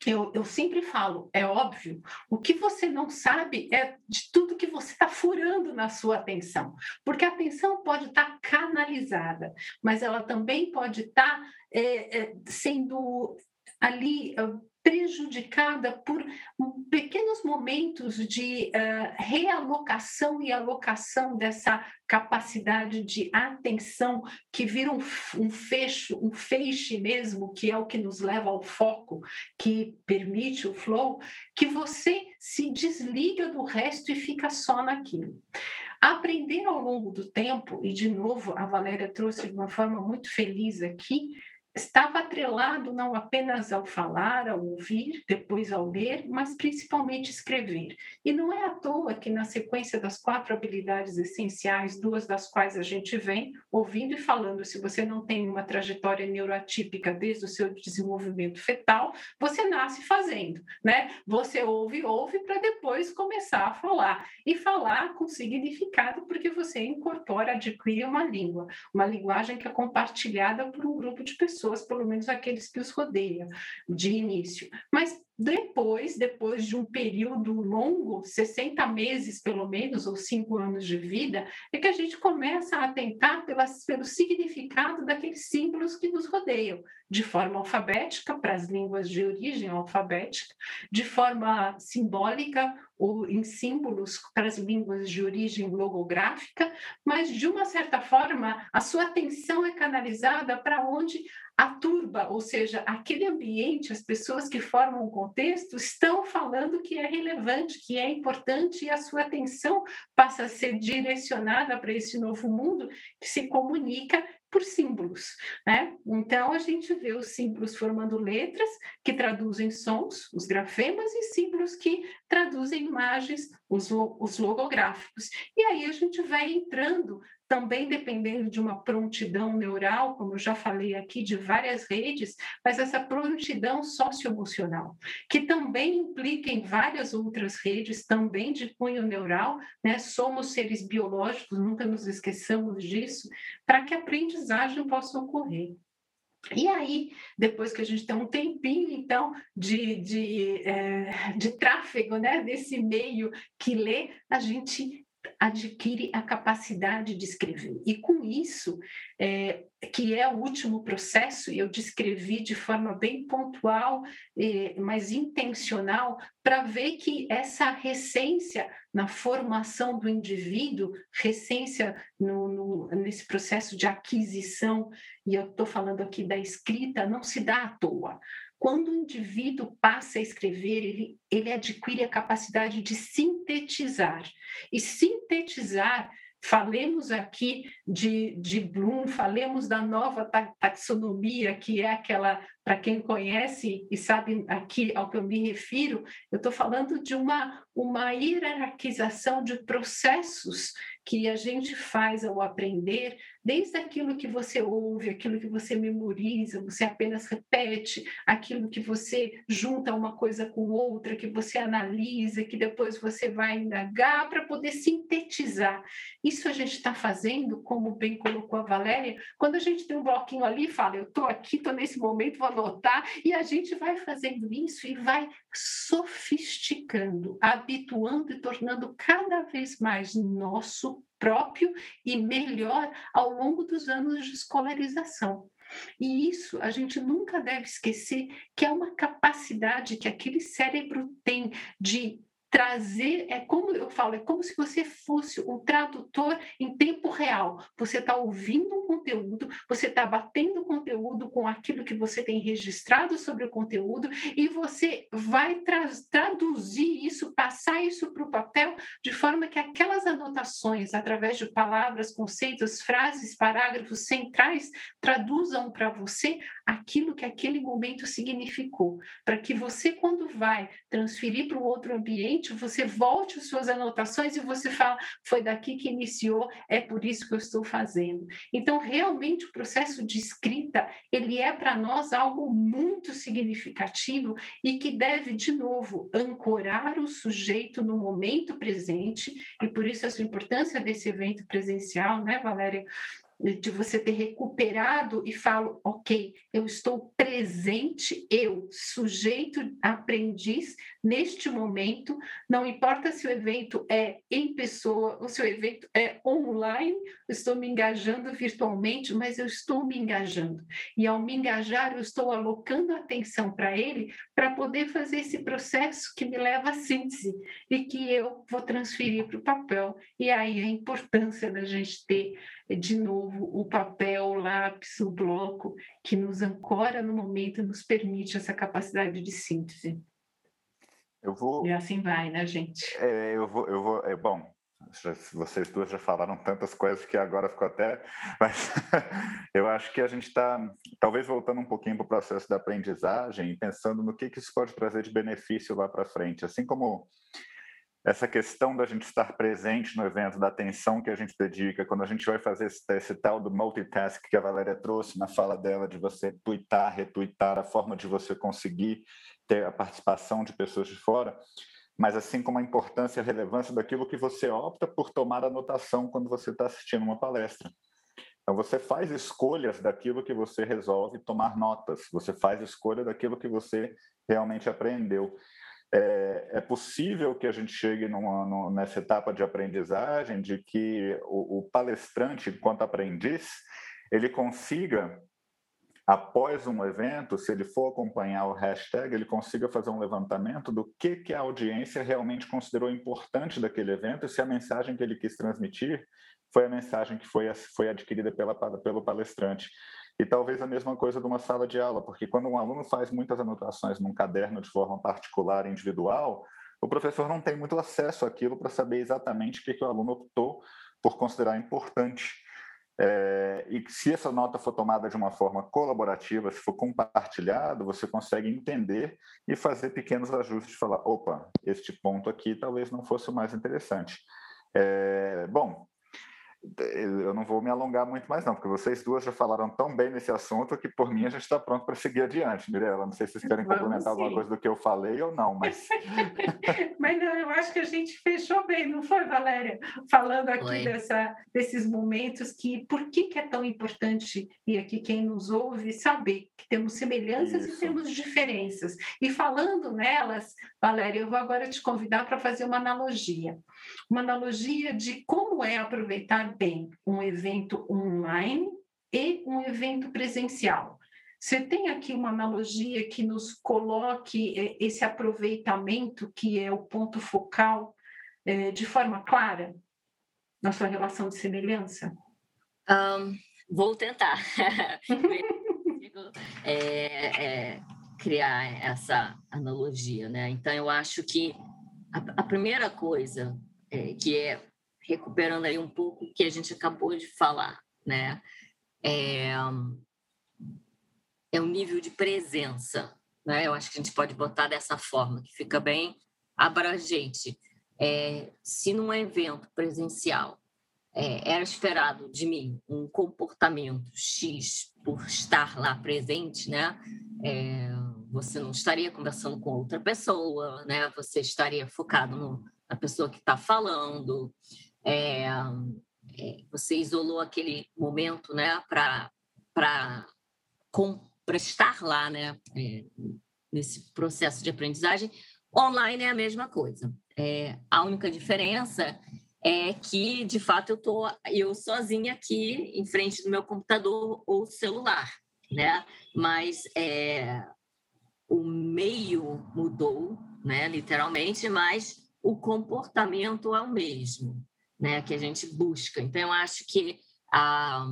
eu, eu, sempre falo, é óbvio, o que você não sabe é de tudo que você está furando na sua atenção, porque a atenção pode estar tá canalizada, mas ela também pode estar tá, é, é, sendo ali prejudicada por pequenos momentos de uh, realocação e alocação dessa capacidade de atenção que vira um, um fecho, um feixe mesmo, que é o que nos leva ao foco, que permite o flow, que você se desliga do resto e fica só naquilo. Aprender ao longo do tempo, e de novo a Valéria trouxe de uma forma muito feliz aqui, estava atrelado não apenas ao falar, ao ouvir, depois ao ler, mas principalmente escrever. E não é à toa que, na sequência das quatro habilidades essenciais, duas das quais a gente vem ouvindo e falando, se você não tem uma trajetória neuroatípica desde o seu desenvolvimento fetal, você nasce fazendo, né? Você ouve, ouve para depois começar a falar. E falar com significado, porque você incorpora, adquire uma língua, uma linguagem que é compartilhada por um grupo de pessoas pessoas, pelo menos aqueles que os rodeiam, de início. Mas depois, depois de um período longo, 60 meses pelo menos, ou cinco anos de vida, é que a gente começa a atentar pelas, pelo significado daqueles símbolos que nos rodeiam, de forma alfabética, para as línguas de origem alfabética, de forma simbólica ou em símbolos para as línguas de origem logográfica, mas de uma certa forma a sua atenção é canalizada para onde a turba, ou seja, aquele ambiente, as pessoas que formam o contexto estão falando que é relevante, que é importante e a sua atenção passa a ser direcionada para esse novo mundo que se comunica por símbolos, né? Então a gente vê os símbolos formando letras que traduzem sons, os grafemas, e símbolos que traduzem imagens, os, os logográficos. E aí a gente vai entrando também dependendo de uma prontidão neural, como eu já falei aqui, de várias redes, mas essa prontidão socioemocional, que também implica em várias outras redes, também de cunho neural, né? Somos seres biológicos, nunca nos esqueçamos disso, para que a aprendizagem possa ocorrer. E aí, depois que a gente tem um tempinho, então, de, de, é, de tráfego né, desse meio que lê, a gente adquire a capacidade de escrever. E com isso, é, que é o último processo, e eu descrevi de forma bem pontual, é, mas intencional, para ver que essa recência na formação do indivíduo, recência no, no, nesse processo de aquisição, e eu estou falando aqui da escrita, não se dá à toa. Quando o indivíduo passa a escrever, ele, ele adquire a capacidade de sintetizar. E sintetizar Falemos aqui de, de Bloom, falemos da nova taxonomia, que é aquela, para quem conhece e sabe aqui ao que eu me refiro, eu estou falando de uma, uma hierarquização de processos que a gente faz ao aprender, desde aquilo que você ouve, aquilo que você memoriza, você apenas repete, aquilo que você junta uma coisa com outra, que você analisa, que depois você vai indagar para poder sintetizar. Isso a gente está fazendo, como bem colocou a Valéria, quando a gente tem um bloquinho ali e fala, eu estou aqui, estou nesse momento, vou anotar, e a gente vai fazendo isso e vai sofisticando, habituando e tornando cada vez mais nosso próprio e melhor ao longo dos anos de escolarização. E isso a gente nunca deve esquecer que é uma capacidade que aquele cérebro tem de trazer, é como eu falo, é como se você fosse um tradutor em tempo real. Você está ouvindo um conteúdo, você está batendo o conteúdo com aquilo que você tem registrado sobre o conteúdo e você vai tra traduzir isso, passar isso para o papel, de forma que aquelas anotações, através de palavras, conceitos, frases, parágrafos centrais, traduzam para você aquilo que aquele momento significou, para que você, quando vai transferir para o outro ambiente, você volte às suas anotações e você fala, foi daqui que iniciou, é por isso que eu estou fazendo. Então, realmente, o processo de escrita, ele é para nós algo muito significativo e que deve, de novo, ancorar o sujeito no momento presente, e por isso essa importância desse evento presencial, né, Valéria? De você ter recuperado e falo, ok, eu estou presente, eu, sujeito, aprendiz, neste momento, não importa se o evento é em pessoa ou se o evento é online, estou me engajando virtualmente, mas eu estou me engajando. E ao me engajar, eu estou alocando atenção para ele para poder fazer esse processo que me leva à síntese e que eu vou transferir para o papel. E aí a importância da gente ter de novo o papel, o lápis, o bloco, que nos ancora no momento e nos permite essa capacidade de síntese. Eu vou. E assim vai, né, gente? É, eu vou, eu vou. É, bom, vocês duas já falaram tantas coisas que agora ficou até. Mas eu acho que a gente está, talvez, voltando um pouquinho para o processo da aprendizagem e pensando no que, que isso pode trazer de benefício lá para frente. Assim como essa questão da gente estar presente no evento, da atenção que a gente dedica, quando a gente vai fazer esse, esse tal do multitask que a Valéria trouxe na fala dela, de você tuitar, retuitar, a forma de você conseguir ter a participação de pessoas de fora, mas assim como a importância e a relevância daquilo que você opta por tomar anotação quando você está assistindo uma palestra. Então, você faz escolhas daquilo que você resolve tomar notas, você faz escolha daquilo que você realmente aprendeu é, é, possível que a gente chegue numa, nessa etapa de aprendizagem de que o, o, palestrante, enquanto aprendiz, ele consiga, após um evento, se ele for acompanhar o hashtag, ele consiga fazer um levantamento do que, que a audiência realmente considerou importante daquele evento e se a mensagem que ele quis transmitir foi a mensagem que foi, foi adquirida pela, pelo palestrante. E talvez a mesma coisa de uma sala de aula, porque quando um aluno faz muitas anotações num caderno de forma particular, individual, o professor não tem muito acesso àquilo para saber exatamente o que, que o aluno optou por considerar importante. É, e se essa nota for tomada de uma forma colaborativa, se for compartilhado, você consegue entender e fazer pequenos ajustes, falar, opa, este ponto aqui talvez não fosse o mais interessante. É, bom, eu não vou me alongar muito mais não, porque vocês duas já falaram tão bem nesse assunto que por mim a gente está pronto para seguir adiante, Mirella. Não sei se vocês querem Vamos complementar sim. alguma coisa do que eu falei ou não, mas... mas não, eu acho que a gente fechou bem, não foi, Valéria? Falando aqui dessa, desses momentos que, por que, que é tão importante, e aqui quem nos ouve, saber que temos semelhanças Isso. e temos diferenças. E falando nelas, Valéria, eu vou agora te convidar para fazer uma analogia. Uma analogia de como é aproveitar bem um evento online e um evento presencial. Você tem aqui uma analogia que nos coloque eh, esse aproveitamento, que é o ponto focal, eh, de forma clara na sua relação de semelhança? Um, vou tentar é, é, criar essa analogia, né? Então eu acho que a, a primeira coisa é, que é recuperando aí um pouco o que a gente acabou de falar, né? É, é o nível de presença, né? Eu acho que a gente pode botar dessa forma, que fica bem abrangente. É, se num evento presencial é, era esperado de mim um comportamento X por estar lá presente, né? É, você não estaria conversando com outra pessoa, né? Você estaria focado no, na pessoa que está falando. É, é, você isolou aquele momento, né? Para para estar lá, né? É, nesse processo de aprendizagem. Online é a mesma coisa. É, a única diferença é que, de fato, eu estou eu sozinha aqui em frente do meu computador ou celular, né? Mas é, o meio mudou, né? Literalmente, mas o comportamento é o mesmo, né? Que a gente busca. Então, eu acho que ah,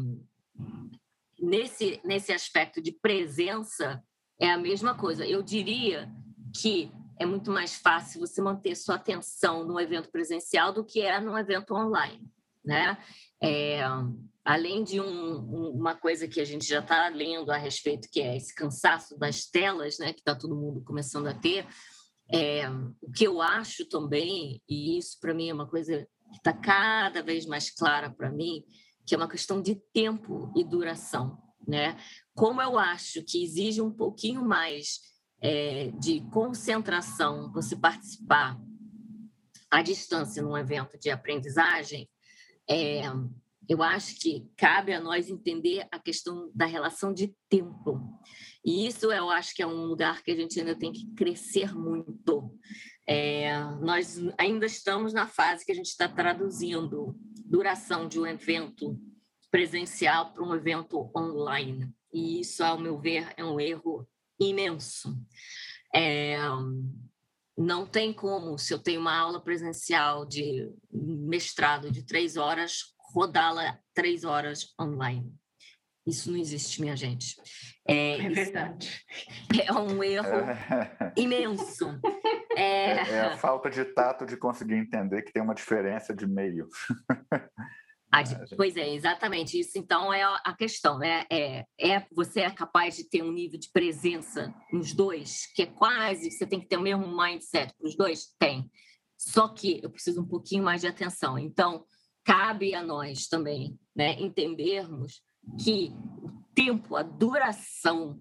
nesse, nesse aspecto de presença é a mesma coisa. Eu diria que é muito mais fácil você manter sua atenção no evento presencial do que é no evento online, né? É, além de um, uma coisa que a gente já está lendo a respeito, que é esse cansaço das telas, né? Que está todo mundo começando a ter. É, o que eu acho também, e isso para mim é uma coisa que está cada vez mais clara para mim, que é uma questão de tempo e duração, né? Como eu acho que exige um pouquinho mais é, de concentração, você participar à distância num evento de aprendizagem, é, eu acho que cabe a nós entender a questão da relação de tempo. E isso eu acho que é um lugar que a gente ainda tem que crescer muito. É, nós ainda estamos na fase que a gente está traduzindo duração de um evento presencial para um evento online. E isso, ao meu ver, é um erro imenso. É, não tem como, se eu tenho uma aula presencial de mestrado de três horas, rodá-la três horas online. Isso não existe, minha gente. É, é verdade. É um erro imenso. É... é... a falta de tato de conseguir entender que tem uma diferença de meio. Ah, pois é, exatamente isso. Então é a questão, né? É, é você é capaz de ter um nível de presença nos dois, que é quase você tem que ter o mesmo mindset para os dois? Tem. Só que eu preciso um pouquinho mais de atenção. Então cabe a nós também, né, entendermos que o tempo, a duração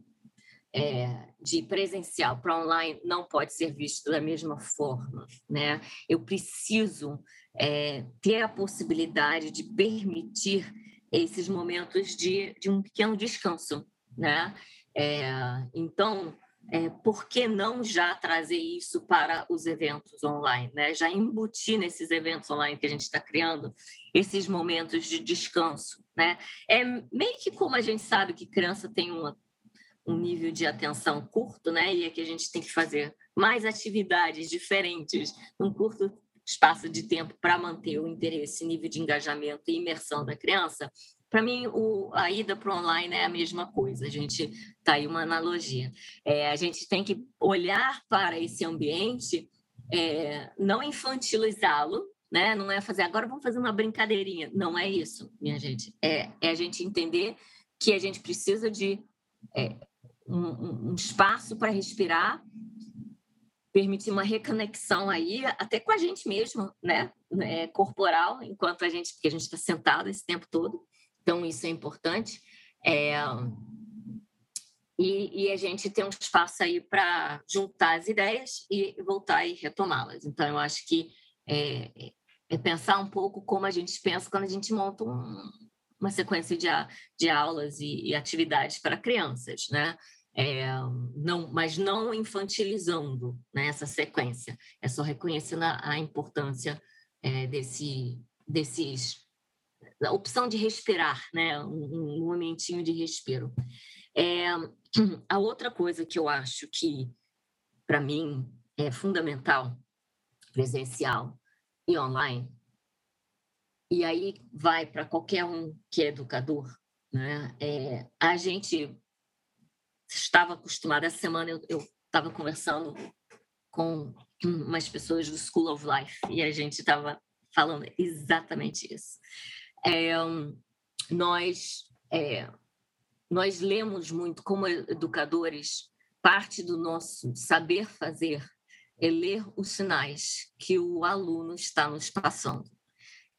é, de presencial para online não pode ser visto da mesma forma, né? Eu preciso é, ter a possibilidade de permitir esses momentos de, de um pequeno descanso, né? É, então, é, por que não já trazer isso para os eventos online, né? Já embutir nesses eventos online que a gente está criando esses momentos de descanso, né? É meio que como a gente sabe que criança tem uma, um nível de atenção curto, né? E é que a gente tem que fazer mais atividades diferentes num curto espaço de tempo para manter o interesse, nível de engajamento e imersão da criança, para mim, o, a ida para o online é a mesma coisa. A gente está aí uma analogia. É, a gente tem que olhar para esse ambiente, é, não infantilizá-lo, né? Não é fazer agora vamos fazer uma brincadeirinha. Não é isso, minha gente. É, é a gente entender que a gente precisa de é, um, um espaço para respirar permitir uma reconexão aí, até com a gente mesmo, né? É, corporal, enquanto a gente, porque a gente está sentado esse tempo todo, então isso é importante. É, e, e, a gente tem um espaço aí para juntar as ideias e voltar e retomá-las. Então, eu acho que é, é, pensar um pouco como a gente pensa quando a gente monta um, uma sequência de, de aulas e, e atividades para crianças, né? É, não, mas não infantilizando né, essa sequência, é só reconhecendo a, a importância é, desse, desses, a opção de respirar, né, um, um momentinho de respiro. É, a outra coisa que eu acho que, para mim, é fundamental, presencial e online, e aí vai para qualquer um que é educador, né, é, a gente estava acostumada. Essa semana eu estava conversando com umas pessoas do School of Life e a gente estava falando exatamente isso. É, nós, é, nós lemos muito como educadores, parte do nosso saber fazer é ler os sinais que o aluno está nos passando.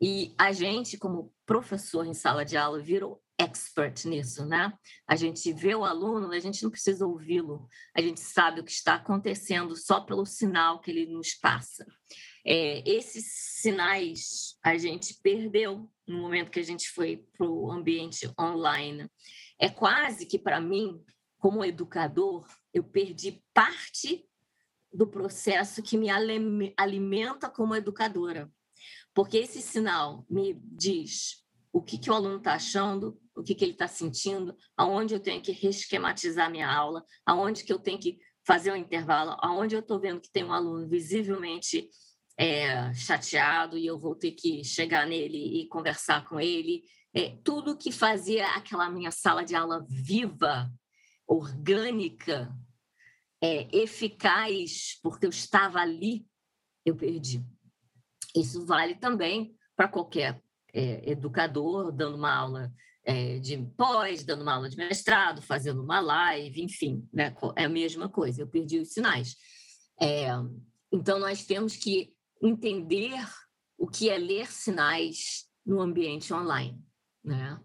E a gente, como professor em sala de aula, virou expert nisso, né? A gente vê o aluno, a gente não precisa ouvi-lo, a gente sabe o que está acontecendo só pelo sinal que ele nos passa. É, esses sinais a gente perdeu no momento que a gente foi para o ambiente online. É quase que, para mim, como educador, eu perdi parte do processo que me alimenta como educadora. Porque esse sinal me diz o que, que o aluno está achando, o que, que ele está sentindo, aonde eu tenho que reesquematizar minha aula, aonde que eu tenho que fazer um intervalo, aonde eu estou vendo que tem um aluno visivelmente é, chateado e eu vou ter que chegar nele e conversar com ele. É, tudo que fazia aquela minha sala de aula viva, orgânica, é, eficaz, porque eu estava ali, eu perdi. Isso vale também para qualquer é, educador dando uma aula é, de pós, dando uma aula de mestrado, fazendo uma live, enfim, né? é a mesma coisa, eu perdi os sinais. É, então, nós temos que entender o que é ler sinais no ambiente online. Né?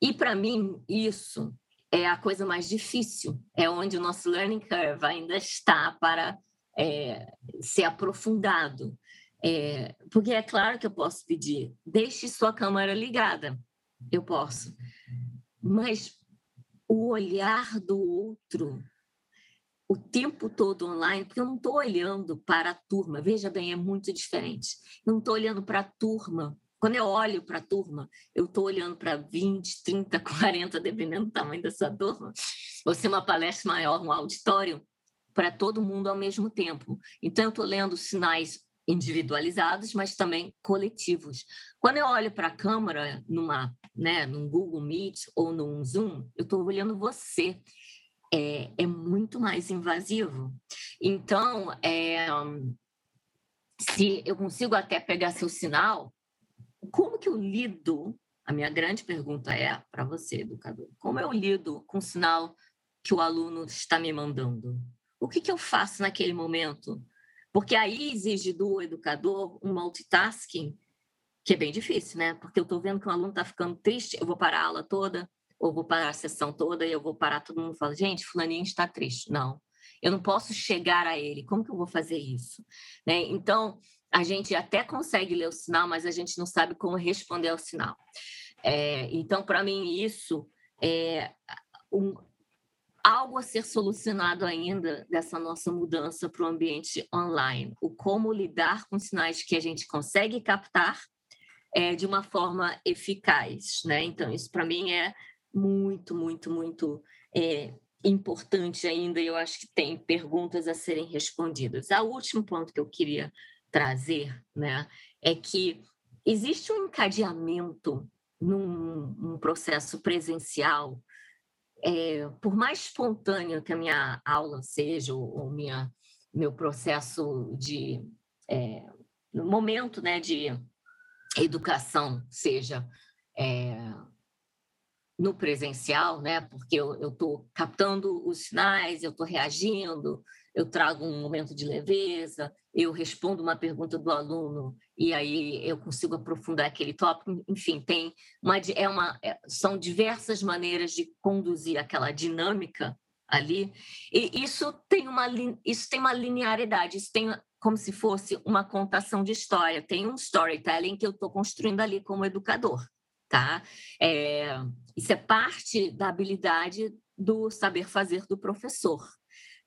E, para mim, isso é a coisa mais difícil, é onde o nosso learning curve ainda está para é, ser aprofundado. É, porque é claro que eu posso pedir, deixe sua câmera ligada, eu posso, mas o olhar do outro o tempo todo online, porque eu não estou olhando para a turma, veja bem, é muito diferente. Não estou olhando para a turma. Quando eu olho para a turma, eu estou olhando para 20, 30, 40, dependendo do tamanho da sua turma, se é uma palestra maior, um auditório, para todo mundo ao mesmo tempo. Então, eu estou lendo sinais individualizados, mas também coletivos. Quando eu olho para a câmera numa, né, num Google Meet ou num Zoom, eu estou olhando você. É, é, muito mais invasivo. Então, é, se eu consigo até pegar seu sinal, como que eu lido? A minha grande pergunta é para você, educador: como eu lido com o sinal que o aluno está me mandando? O que, que eu faço naquele momento? Porque aí exige do educador um multitasking que é bem difícil, né? Porque eu estou vendo que o aluno está ficando triste, eu vou parar a aula toda, ou vou parar a sessão toda, e eu vou parar todo mundo falar, gente, fulaninho está triste. Não, eu não posso chegar a ele, como que eu vou fazer isso? Né? Então, a gente até consegue ler o sinal, mas a gente não sabe como responder ao sinal. É, então, para mim, isso é um, algo a ser solucionado ainda dessa nossa mudança para o ambiente online. O como lidar com sinais que a gente consegue captar é, de uma forma eficaz. Né? Então, isso para mim é muito, muito, muito é, importante ainda. Eu acho que tem perguntas a serem respondidas. O último ponto que eu queria trazer né, é que existe um encadeamento num, num processo presencial é, por mais espontâneo que a minha aula seja, ou, minha, meu processo de é, momento né, de educação seja é, no presencial, né, porque eu estou captando os sinais, eu estou reagindo, eu trago um momento de leveza, eu respondo uma pergunta do aluno e aí eu consigo aprofundar aquele tópico. Enfim, tem uma, é uma, é, são diversas maneiras de conduzir aquela dinâmica ali. E isso tem uma, isso tem uma linearidade, isso tem como se fosse uma contação de história. Tem um storytelling que eu estou construindo ali como educador, tá? É, isso é parte da habilidade do saber fazer do professor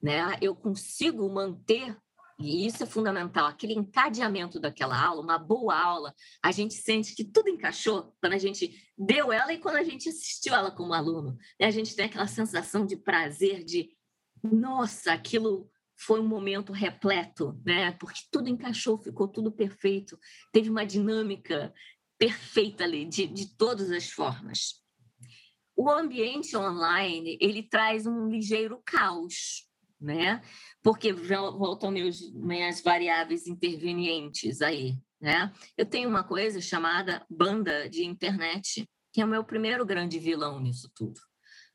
né? Eu consigo manter e isso é fundamental, aquele encadeamento daquela aula, uma boa aula, a gente sente que tudo encaixou quando a gente deu ela e quando a gente assistiu ela como aluno. Né? A gente tem aquela sensação de prazer, de nossa, aquilo foi um momento repleto, né? porque tudo encaixou, ficou tudo perfeito, teve uma dinâmica perfeita ali, de, de todas as formas. O ambiente online, ele traz um ligeiro caos, né? Porque voltam meus, minhas variáveis intervenientes aí, né? Eu tenho uma coisa chamada banda de internet, que é o meu primeiro grande vilão nisso tudo,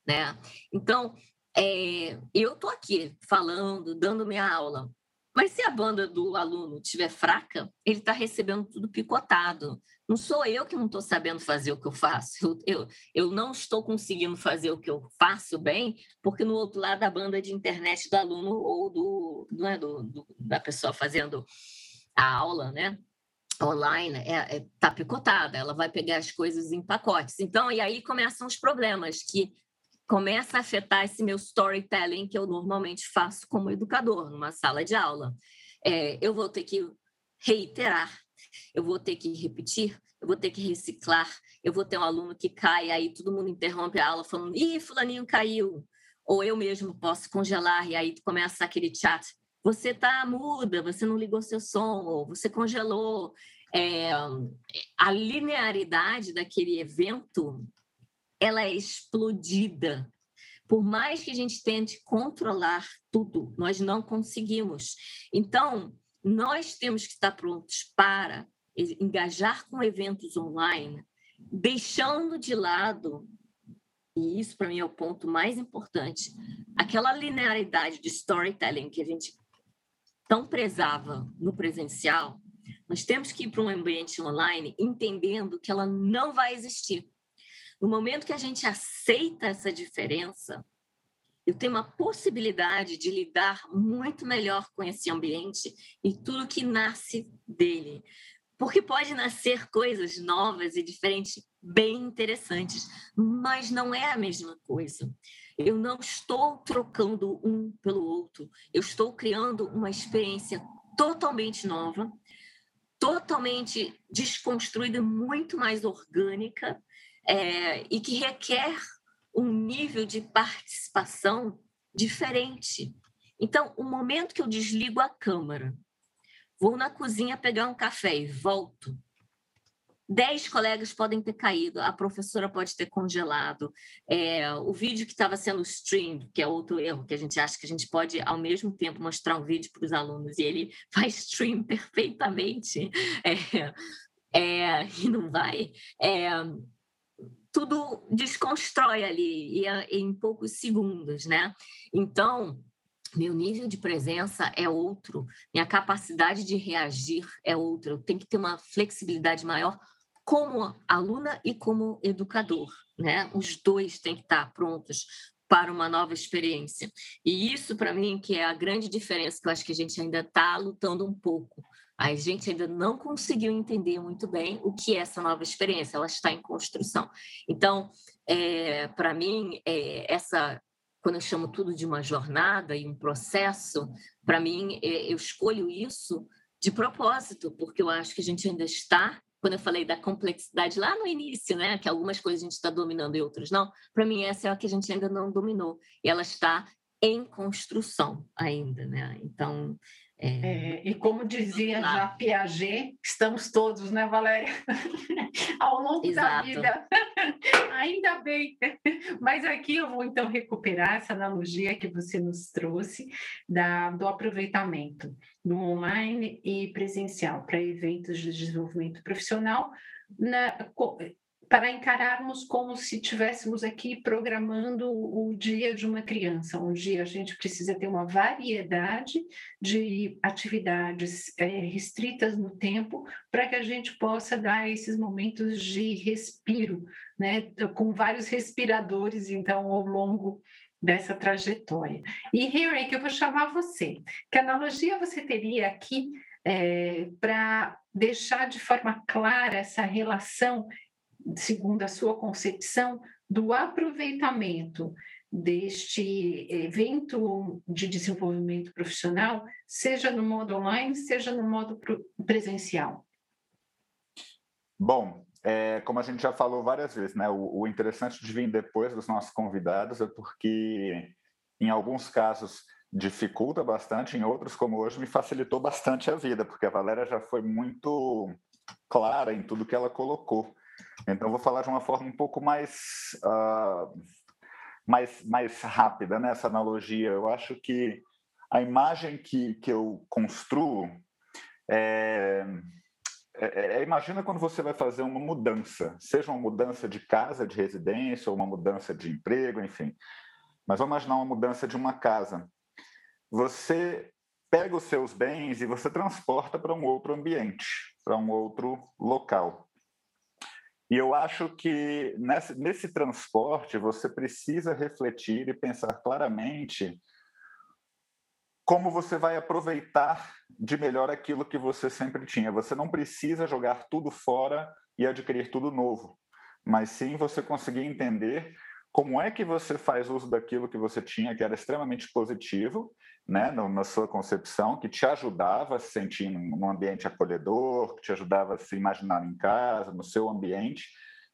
né? Então, é, eu estou aqui falando, dando minha aula, Mas se a banda do aluno estiver fraca, ele está recebendo tudo picotado. Não sou eu que não estou sabendo fazer o que eu faço. Eu, eu, eu não estou conseguindo fazer o que eu faço bem, porque no outro lado da banda de internet do aluno ou do, é, do, do da pessoa fazendo a aula, né? online é, é, tá picotada, ela vai pegar as coisas em pacotes. Então, e aí começam os problemas que começa a afetar esse meu storytelling que eu normalmente faço como educador numa sala de aula. É, eu vou ter que reiterar, eu vou ter que repetir, eu vou ter que reciclar, eu vou ter um aluno que cai, aí todo mundo interrompe a aula falando, ih, fulaninho caiu. Ou eu mesmo posso congelar, e aí começa aquele chat, você está muda, você não ligou seu som, ou você congelou. É, a linearidade daquele evento ela é explodida. Por mais que a gente tente controlar tudo, nós não conseguimos. Então, nós temos que estar prontos para engajar com eventos online, deixando de lado, e isso para mim é o ponto mais importante, aquela linearidade de storytelling que a gente tão prezava no presencial, nós temos que ir para um ambiente online entendendo que ela não vai existir. No momento que a gente aceita essa diferença, eu tenho uma possibilidade de lidar muito melhor com esse ambiente e tudo que nasce dele. Porque pode nascer coisas novas e diferentes, bem interessantes, mas não é a mesma coisa. Eu não estou trocando um pelo outro, eu estou criando uma experiência totalmente nova, totalmente desconstruída, muito mais orgânica, é, e que requer um nível de participação diferente. Então, o momento que eu desligo a câmera, vou na cozinha pegar um café e volto, dez colegas podem ter caído, a professora pode ter congelado, é, o vídeo que estava sendo streamed, que é outro erro, que a gente acha que a gente pode, ao mesmo tempo, mostrar um vídeo para os alunos e ele faz stream perfeitamente, é, é, e não vai. Tudo desconstrói ali é em poucos segundos, né? Então, meu nível de presença é outro, minha capacidade de reagir é outra. Eu tenho que ter uma flexibilidade maior como aluna e como educador, né? Os dois têm que estar prontos para uma nova experiência. E isso, para mim, que é a grande diferença que eu acho que a gente ainda está lutando um pouco. A gente ainda não conseguiu entender muito bem o que é essa nova experiência, ela está em construção. Então, é, para mim, é, essa quando eu chamo tudo de uma jornada e um processo, para mim, é, eu escolho isso de propósito, porque eu acho que a gente ainda está, quando eu falei da complexidade lá no início, né, que algumas coisas a gente está dominando e outras não, para mim essa é a que a gente ainda não dominou, e ela está em construção ainda, né? Então, é, é, e como dizia já Piaget, estamos todos, né, Valéria? Ao longo Exato. da vida. Ainda bem. Mas aqui eu vou então recuperar essa analogia que você nos trouxe da, do aproveitamento do online e presencial para eventos de desenvolvimento profissional na, para encararmos como se estivéssemos aqui programando o dia de uma criança, onde a gente precisa ter uma variedade de atividades é, restritas no tempo para que a gente possa dar esses momentos de respiro, né, com vários respiradores, então, ao longo dessa trajetória. E, Harry, que eu vou chamar você. Que analogia você teria aqui é, para deixar de forma clara essa relação segundo a sua concepção, do aproveitamento deste evento de desenvolvimento profissional, seja no modo online, seja no modo presencial? Bom, é, como a gente já falou várias vezes, né, o, o interessante de vir depois dos nossos convidados é porque, em alguns casos, dificulta bastante, em outros, como hoje, me facilitou bastante a vida, porque a Valéria já foi muito clara em tudo que ela colocou. Então, vou falar de uma forma um pouco mais, uh, mais, mais rápida nessa né, analogia. Eu acho que a imagem que, que eu construo é, é, é, imagina quando você vai fazer uma mudança, seja uma mudança de casa, de residência, ou uma mudança de emprego, enfim. Mas vamos imaginar uma mudança de uma casa. Você pega os seus bens e você transporta para um outro ambiente, para um outro local. E eu acho que nesse, nesse transporte você precisa refletir e pensar claramente como você vai aproveitar de melhor aquilo que você sempre tinha. Você não precisa jogar tudo fora e adquirir tudo novo, mas sim você conseguir entender como é que você faz uso daquilo que você tinha, que era extremamente positivo, né, na sua concepção, que te ajudava a se sentir num ambiente acolhedor, que te ajudava a se imaginar em casa, no seu ambiente.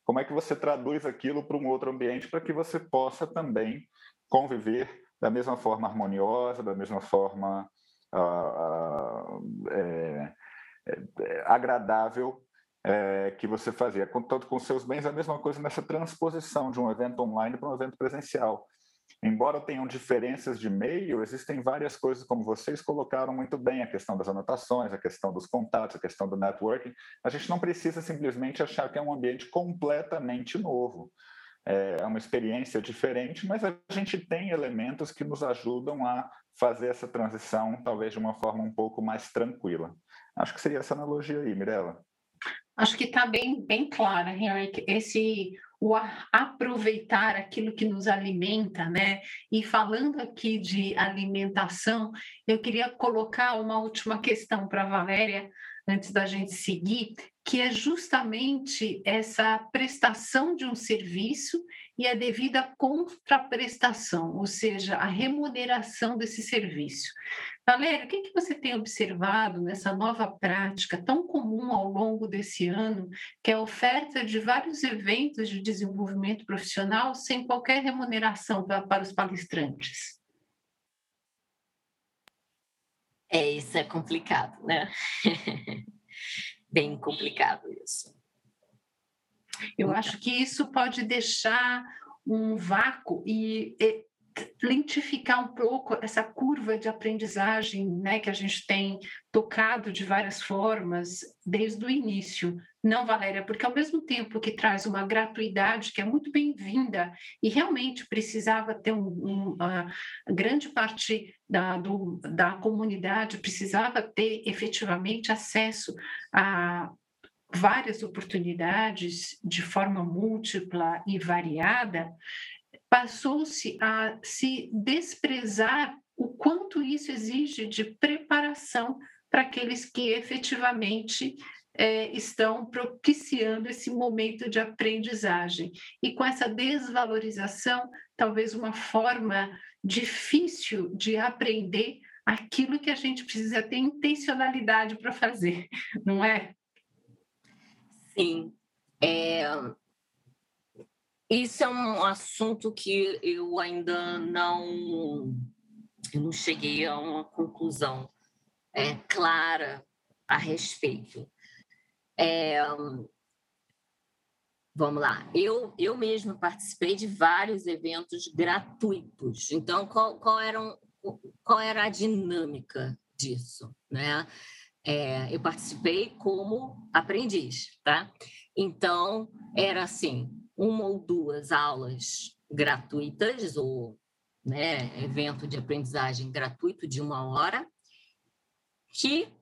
Como é que você traduz aquilo para um outro ambiente para que você possa também conviver da mesma forma harmoniosa, da mesma forma uh, uh, é, é, agradável é, que você fazia. Tanto com seus bens, a mesma coisa nessa transposição de um evento online para um evento presencial. Embora tenham diferenças de meio, existem várias coisas, como vocês colocaram muito bem, a questão das anotações, a questão dos contatos, a questão do networking. A gente não precisa simplesmente achar que é um ambiente completamente novo. É uma experiência diferente, mas a gente tem elementos que nos ajudam a fazer essa transição, talvez de uma forma um pouco mais tranquila. Acho que seria essa analogia aí, Mirella. Acho que está bem, bem clara, Henrique, esse o aproveitar aquilo que nos alimenta, né? E falando aqui de alimentação, eu queria colocar uma última questão para a Valéria, antes da gente seguir, que é justamente essa prestação de um serviço e a devida contraprestação, ou seja, a remuneração desse serviço. Valéria, o que, que você tem observado nessa nova prática tão comum ao longo desse ano, que é a oferta de vários eventos de desenvolvimento profissional sem qualquer remuneração para, os palestrantes? É, isso é complicado, né? Bem complicado isso. Eu acho que isso pode deixar um vácuo e, e lentificar um pouco essa curva de aprendizagem né, que a gente tem tocado de várias formas desde o início. Não, Valéria, porque ao mesmo tempo que traz uma gratuidade que é muito bem-vinda e realmente precisava ter um, um, uma grande parte da, do, da comunidade precisava ter efetivamente acesso a várias oportunidades de forma múltipla e variada, passou-se a se desprezar o quanto isso exige de preparação para aqueles que efetivamente é, estão propiciando esse momento de aprendizagem. E com essa desvalorização, talvez uma forma difícil de aprender aquilo que a gente precisa ter intencionalidade para fazer, não é? Sim. É, isso é um assunto que eu ainda não, eu não cheguei a uma conclusão é, clara a respeito. É, vamos lá, eu, eu mesma participei de vários eventos gratuitos. Então, qual, qual, era, qual era a dinâmica disso? Né? É, eu participei como aprendiz, tá? Então, era assim, uma ou duas aulas gratuitas, ou né, evento de aprendizagem gratuito de uma hora, que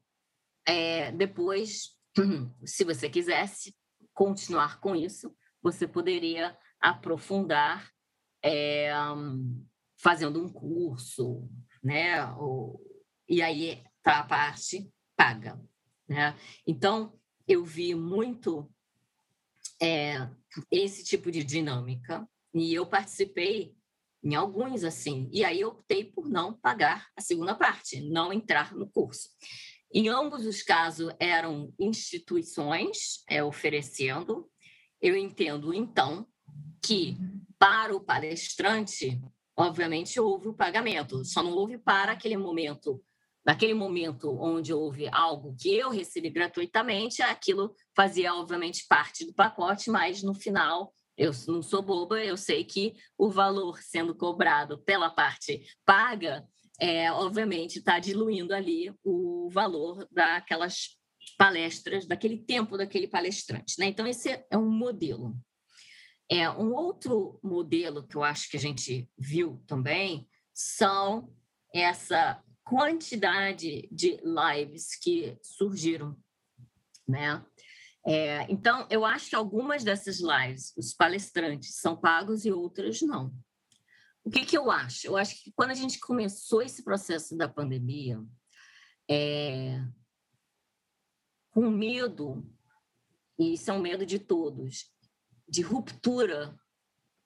é, depois, se você quisesse continuar com isso, você poderia aprofundar é, fazendo um curso, né? Ou, e aí tá a parte paga. Né? Então, eu vi muito é, esse tipo de dinâmica e eu participei em alguns assim, e aí eu optei por não pagar a segunda parte, não entrar no curso. Em ambos os casos eram instituições é, oferecendo. Eu entendo, então, que para o palestrante, obviamente, houve o pagamento, só não houve para aquele momento naquele momento onde houve algo que eu recebi gratuitamente, aquilo fazia, obviamente, parte do pacote, mas no final eu não sou boba, eu sei que o valor sendo cobrado pela parte paga, é, obviamente, está diluindo ali o valor daquelas palestras, daquele tempo daquele palestrante. Né? Então, esse é um modelo. É, um outro modelo que eu acho que a gente viu também são essa quantidade de lives que surgiram, né? É, então, eu acho que algumas dessas lives, os palestrantes são pagos e outras não. O que, que eu acho? Eu acho que quando a gente começou esse processo da pandemia, é, com medo, e isso é um medo de todos, de ruptura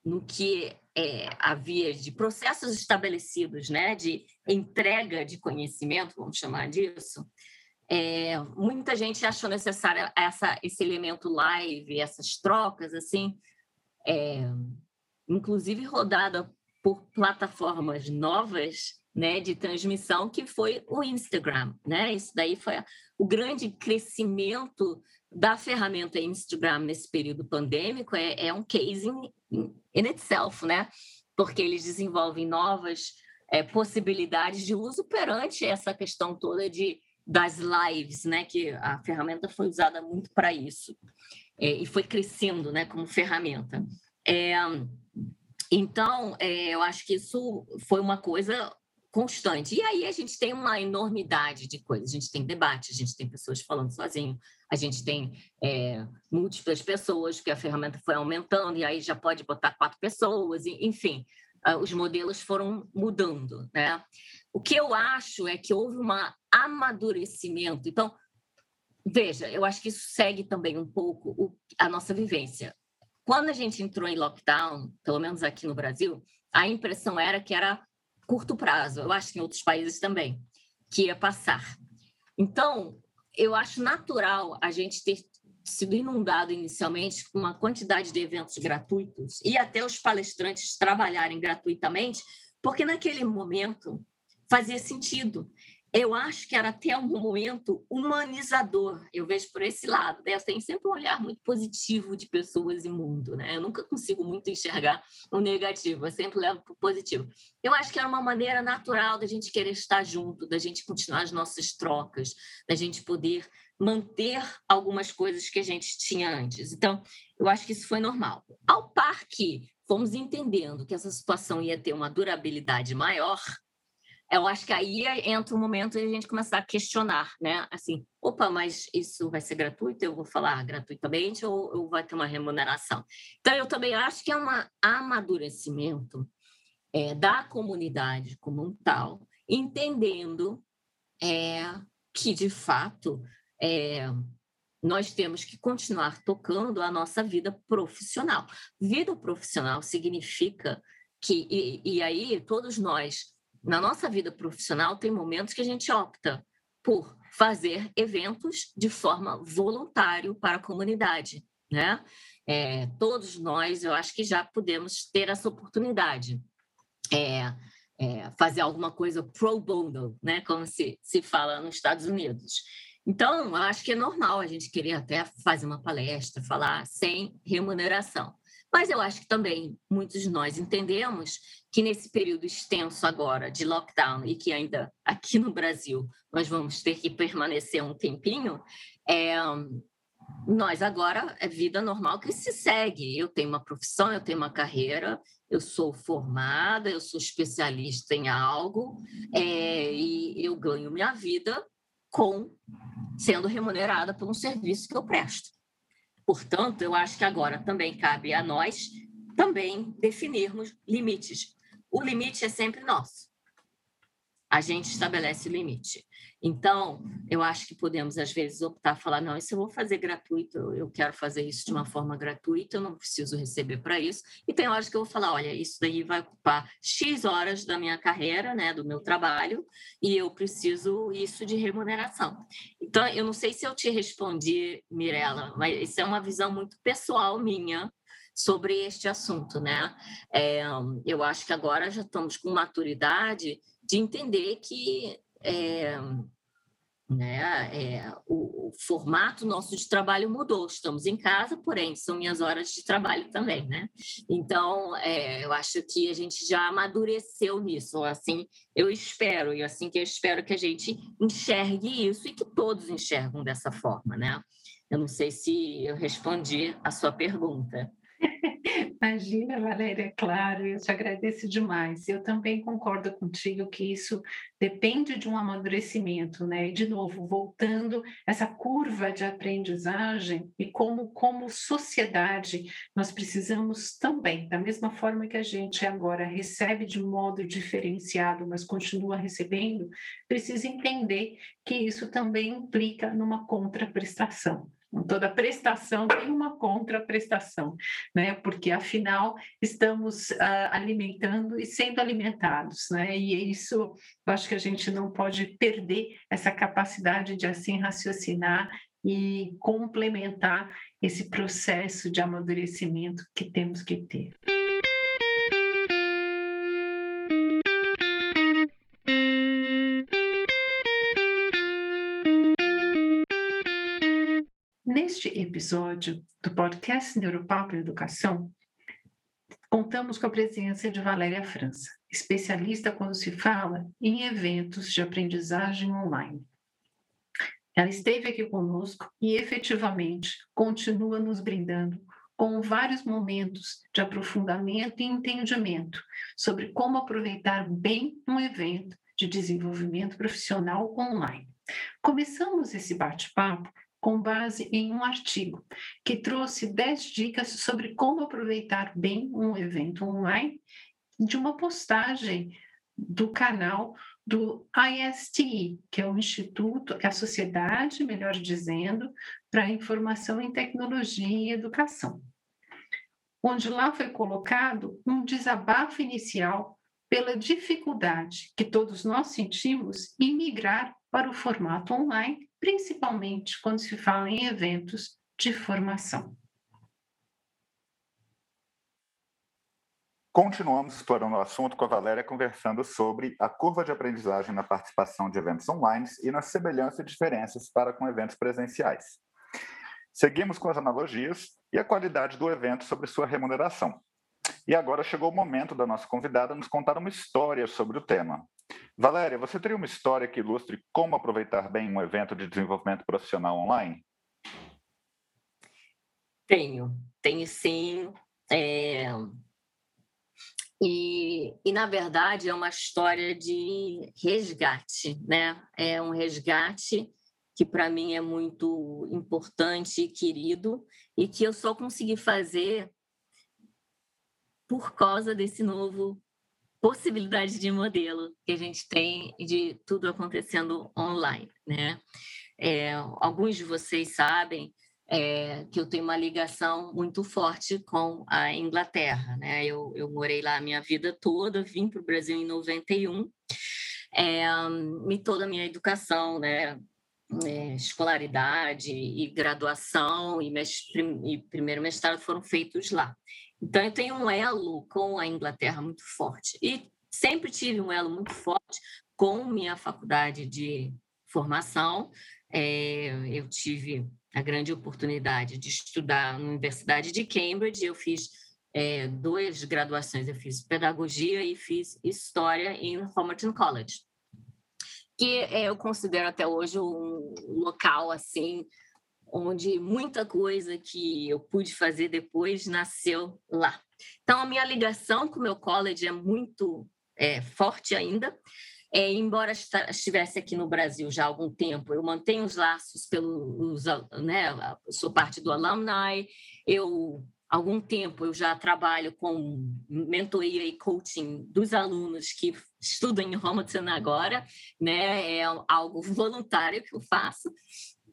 no que é, havia de processos estabelecidos, né, de entrega de conhecimento, vamos chamar disso, é, muita gente achou necessário essa, esse elemento live, essas trocas, assim, é, inclusive rodada por plataformas novas né, de transmissão, que foi o Instagram. Né? Isso daí foi o grande crescimento da ferramenta Instagram nesse período pandêmico é, é um case in, in, itself, né? Porque eles desenvolvem novas é, possibilidades de uso perante essa questão toda de das lives, né? Que a ferramenta foi usada muito para isso é, e foi crescendo, né? Como ferramenta. É, então, é, eu acho que isso foi uma coisa constante. E aí a gente tem uma enormidade de coisas. A gente tem debate, a gente tem pessoas falando sozinho, a gente tem é, múltiplas pessoas, porque a ferramenta foi aumentando, e aí já pode botar quatro pessoas, enfim, ah, os modelos foram mudando. Né? O que eu acho é que houve um amadurecimento. Então, veja, eu acho que isso segue também um pouco a nossa vivência. Quando a gente entrou em lockdown, pelo menos aqui no Brasil, a impressão era que era curto prazo, eu acho que em outros países também, que ia passar. Então, eu acho natural a gente ter sido inundado inicialmente com uma quantidade de eventos gratuitos e até os palestrantes trabalharem gratuitamente, porque naquele momento fazia sentido eu acho que era até um momento humanizador. Eu vejo por esse lado. Né? Eu tenho sempre um olhar muito positivo de pessoas e mundo. Né? Eu nunca consigo muito enxergar o negativo, eu sempre levo para o positivo. Eu acho que era uma maneira natural da gente querer estar junto, da gente continuar as nossas trocas, da gente poder manter algumas coisas que a gente tinha antes. Então, eu acho que isso foi normal. Ao par que fomos entendendo que essa situação ia ter uma durabilidade maior, eu acho que aí entra o momento de a gente começar a questionar, né? Assim, opa, mas isso vai ser gratuito? Eu vou falar gratuitamente ou, ou vai ter uma remuneração? Então, eu também acho que é um amadurecimento é, da comunidade como um tal, entendendo é, que, de fato, é, nós temos que continuar tocando a nossa vida profissional. Vida profissional significa que, e, e aí todos nós na nossa vida profissional, tem momentos que a gente opta por fazer eventos de forma voluntária para a comunidade, né? É, todos nós, eu acho que já podemos ter essa oportunidade. É, é, fazer alguma coisa pro bono, né? Como se, se fala nos Estados Unidos. Então, acho que é normal a gente querer até fazer uma palestra, falar sem remuneração. Mas eu acho que também muitos de nós entendemos que nesse período extenso agora de lockdown e que ainda aqui no Brasil nós vamos ter que permanecer um tempinho, é, nós agora é vida normal que se segue. Eu tenho uma profissão, eu tenho uma carreira, eu sou formada, eu sou especialista em algo é, e eu ganho minha vida com sendo remunerada por um serviço que eu presto. Portanto, eu acho que agora também cabe a nós também definirmos limites. O limite é sempre nosso. A gente estabelece o limite. Então, eu acho que podemos, às vezes, optar, falar: não, isso eu vou fazer gratuito, eu quero fazer isso de uma forma gratuita, eu não preciso receber para isso. E tem horas que eu vou falar: olha, isso daí vai ocupar X horas da minha carreira, né, do meu trabalho, e eu preciso isso de remuneração. Então, eu não sei se eu te respondi, Mirella, mas isso é uma visão muito pessoal minha sobre este assunto, né? É, eu acho que agora já estamos com maturidade de entender que é, né, é, o, o, formato nosso de trabalho mudou. Estamos em casa, porém, são minhas horas de trabalho também, né? Então, é, eu acho que a gente já amadureceu nisso. Assim, eu espero, e assim que eu espero que a gente enxergue isso e que todos enxergam dessa forma, né? Eu não sei se eu respondi a sua pergunta. Imagina, Valéria, claro, eu te agradeço demais. Eu também concordo contigo que isso depende de um amadurecimento, né? E, de novo, voltando essa curva de aprendizagem e como, como sociedade, nós precisamos também, da mesma forma que a gente agora recebe de modo diferenciado, mas continua recebendo, precisa entender que isso também implica numa contraprestação. Toda prestação tem uma contraprestação, né? Porque afinal estamos uh, alimentando e sendo alimentados, né? E isso, eu acho que a gente não pode perder essa capacidade de assim raciocinar e complementar esse processo de amadurecimento que temos que ter. Neste episódio do podcast Neuropapo Educação, contamos com a presença de Valéria França, especialista quando se fala em eventos de aprendizagem online. Ela esteve aqui conosco e efetivamente continua nos brindando com vários momentos de aprofundamento e entendimento sobre como aproveitar bem um evento de desenvolvimento profissional online. Começamos esse bate-papo com base em um artigo que trouxe 10 dicas sobre como aproveitar bem um evento online de uma postagem do canal do ISTE, que é o Instituto, é a Sociedade, melhor dizendo, para Informação em Tecnologia e Educação, onde lá foi colocado um desabafo inicial pela dificuldade que todos nós sentimos em migrar para o formato online principalmente quando se fala em eventos de formação. Continuamos explorando o assunto com a Valéria, conversando sobre a curva de aprendizagem na participação de eventos online e na semelhança e diferenças para com eventos presenciais. Seguimos com as analogias e a qualidade do evento sobre sua remuneração. E agora chegou o momento da nossa convidada nos contar uma história sobre o tema. Valéria, você teria uma história que ilustre como aproveitar bem um evento de desenvolvimento profissional online? Tenho, tenho sim. É... E, e, na verdade, é uma história de resgate, né? É um resgate que para mim é muito importante e querido e que eu só consegui fazer por causa desse novo possibilidade de modelo que a gente tem de tudo acontecendo online, né? É, alguns de vocês sabem é, que eu tenho uma ligação muito forte com a Inglaterra, né? Eu, eu morei lá a minha vida toda, vim para o Brasil em 91, é, e toda a minha educação, né? É, escolaridade e graduação e, e primeiro mestrado foram feitos lá. Então, eu tenho um elo com a Inglaterra muito forte. E sempre tive um elo muito forte com minha faculdade de formação. É, eu tive a grande oportunidade de estudar na Universidade de Cambridge. Eu fiz é, duas graduações. Eu fiz pedagogia e fiz história em Homerton College, que é, eu considero até hoje um local assim onde muita coisa que eu pude fazer depois nasceu lá. Então, a minha ligação com o meu college é muito é, forte ainda. É, embora estivesse aqui no Brasil já há algum tempo, eu mantenho os laços pelos, né, sou parte do alumni, eu algum tempo eu já trabalho com mentoria e coaching dos alunos que estudam em Homerton agora, né? É algo voluntário que eu faço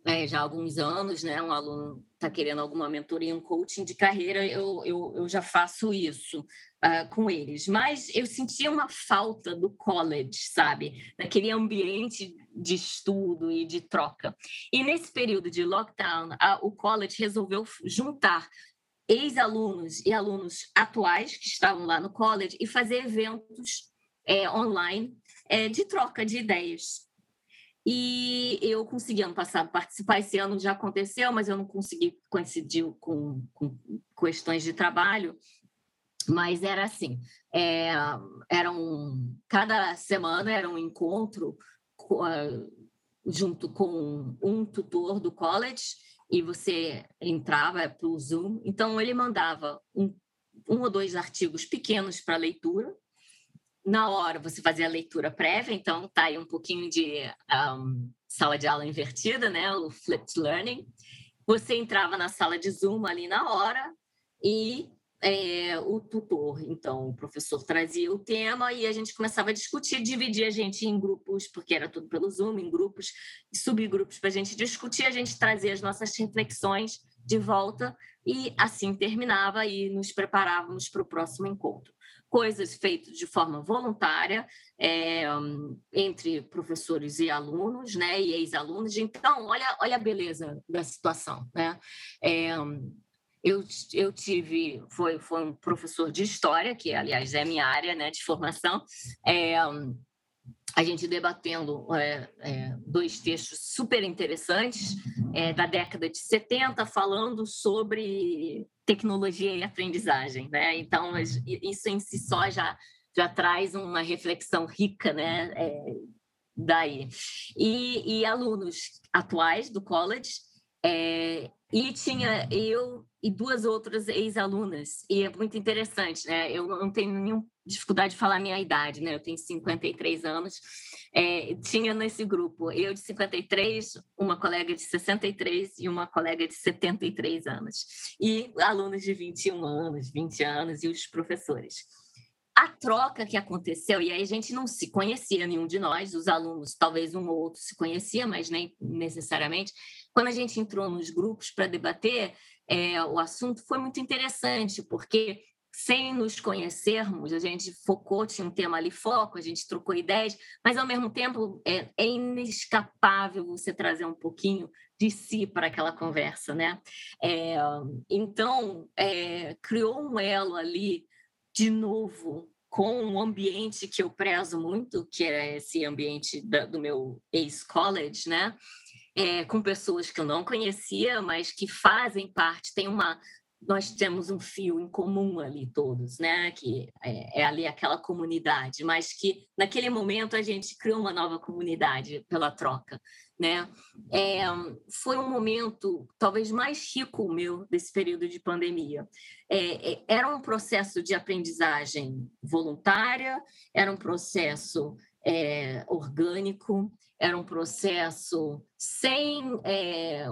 é, já há alguns anos, né? Um aluno está querendo alguma mentoria, um coaching de carreira, eu, eu, eu já faço isso uh, com eles. Mas eu sentia uma falta do college, sabe? Daquele ambiente de estudo e de troca. E nesse período de lockdown, a, o college resolveu juntar ex-alunos e alunos atuais que estavam lá no college e fazer eventos é, online é, de troca de ideias. E eu consegui ano passado participar, esse ano já aconteceu, mas eu não consegui, coincidir com, com questões de trabalho. Mas era assim, é, era um, cada semana era um encontro uh, junto com um tutor do college e você entrava para o Zoom. Então, ele mandava um um ou dois artigos pequenos para leitura. Na hora você fazia a leitura prévia, então tá aí um pouquinho de um, sala de aula invertida, né? O flipped learning. Você entrava na sala de Zoom ali na hora e é, o tutor, então o professor trazia o tema e a gente começava a discutir, dividir a gente em grupos, porque era tudo pelo Zoom, em grupos, subgrupos para a gente discutir, a gente trazia as nossas reflexões de volta e assim terminava e nos preparávamos para o próximo encontro. Coisas feitas de forma voluntária é, entre professores e alunos, né, e ex-alunos. Então, olha, olha a beleza da situação, né? É, eu, eu tive, foi, foi um professor de história, que aliás é minha área né, de formação, é, a gente debatendo é, é, dois textos super interessantes é, da década de 70, falando sobre tecnologia e aprendizagem. Né? Então, isso em si só já, já traz uma reflexão rica né? É, daí. E, e alunos atuais do college é, e tinha eu e duas outras ex-alunas, e é muito interessante, né? Eu não tenho nenhuma dificuldade de falar a minha idade, né? Eu tenho 53 anos. É, tinha nesse grupo eu de 53, uma colega de 63 e uma colega de 73 anos. E alunos de 21 anos, 20 anos e os professores a troca que aconteceu, e aí a gente não se conhecia, nenhum de nós, os alunos, talvez um ou outro se conhecia, mas nem necessariamente. Quando a gente entrou nos grupos para debater, é, o assunto foi muito interessante, porque sem nos conhecermos, a gente focou, tinha um tema ali foco, a gente trocou ideias, mas ao mesmo tempo é, é inescapável você trazer um pouquinho de si para aquela conversa, né? É, então, é, criou um elo ali de novo com um ambiente que eu prezo muito, que é esse ambiente da, do meu ex-college, né? É, com pessoas que eu não conhecia, mas que fazem parte, tem uma nós temos um fio em comum ali todos, né? Que é, é, ali aquela comunidade, mas que naquele momento a gente criou uma nova comunidade pela troca, né? É, foi um momento talvez mais rico meu desse período de pandemia. É, é, era um processo de aprendizagem voluntária, era um processo é, orgânico, era um processo sem é,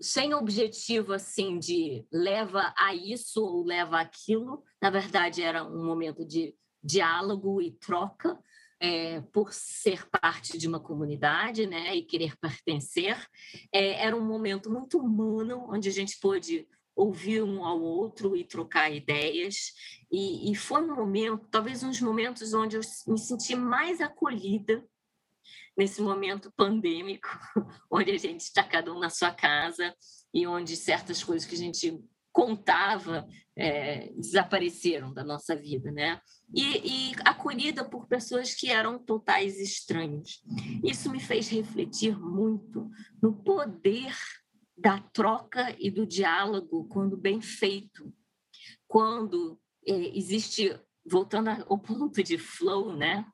sem objetivo assim de leva a isso ou leva aquilo. Na verdade, era um momento de diálogo e troca é, por ser parte de uma comunidade né, e querer pertencer. É, era um momento muito humano, onde a gente pôde ouvir um ao outro e trocar ideias. E, e foi um momento, talvez um dos momentos onde eu me senti mais acolhida nesse momento pandêmico, onde a gente está cada um na sua casa e onde certas coisas que a gente contava é, desapareceram da nossa vida, né? E, e acolhida por pessoas que eram totais estranhos. Isso me fez refletir muito no poder da troca e do diálogo quando bem feito, quando é, existe voltando ao ponto de flow, né?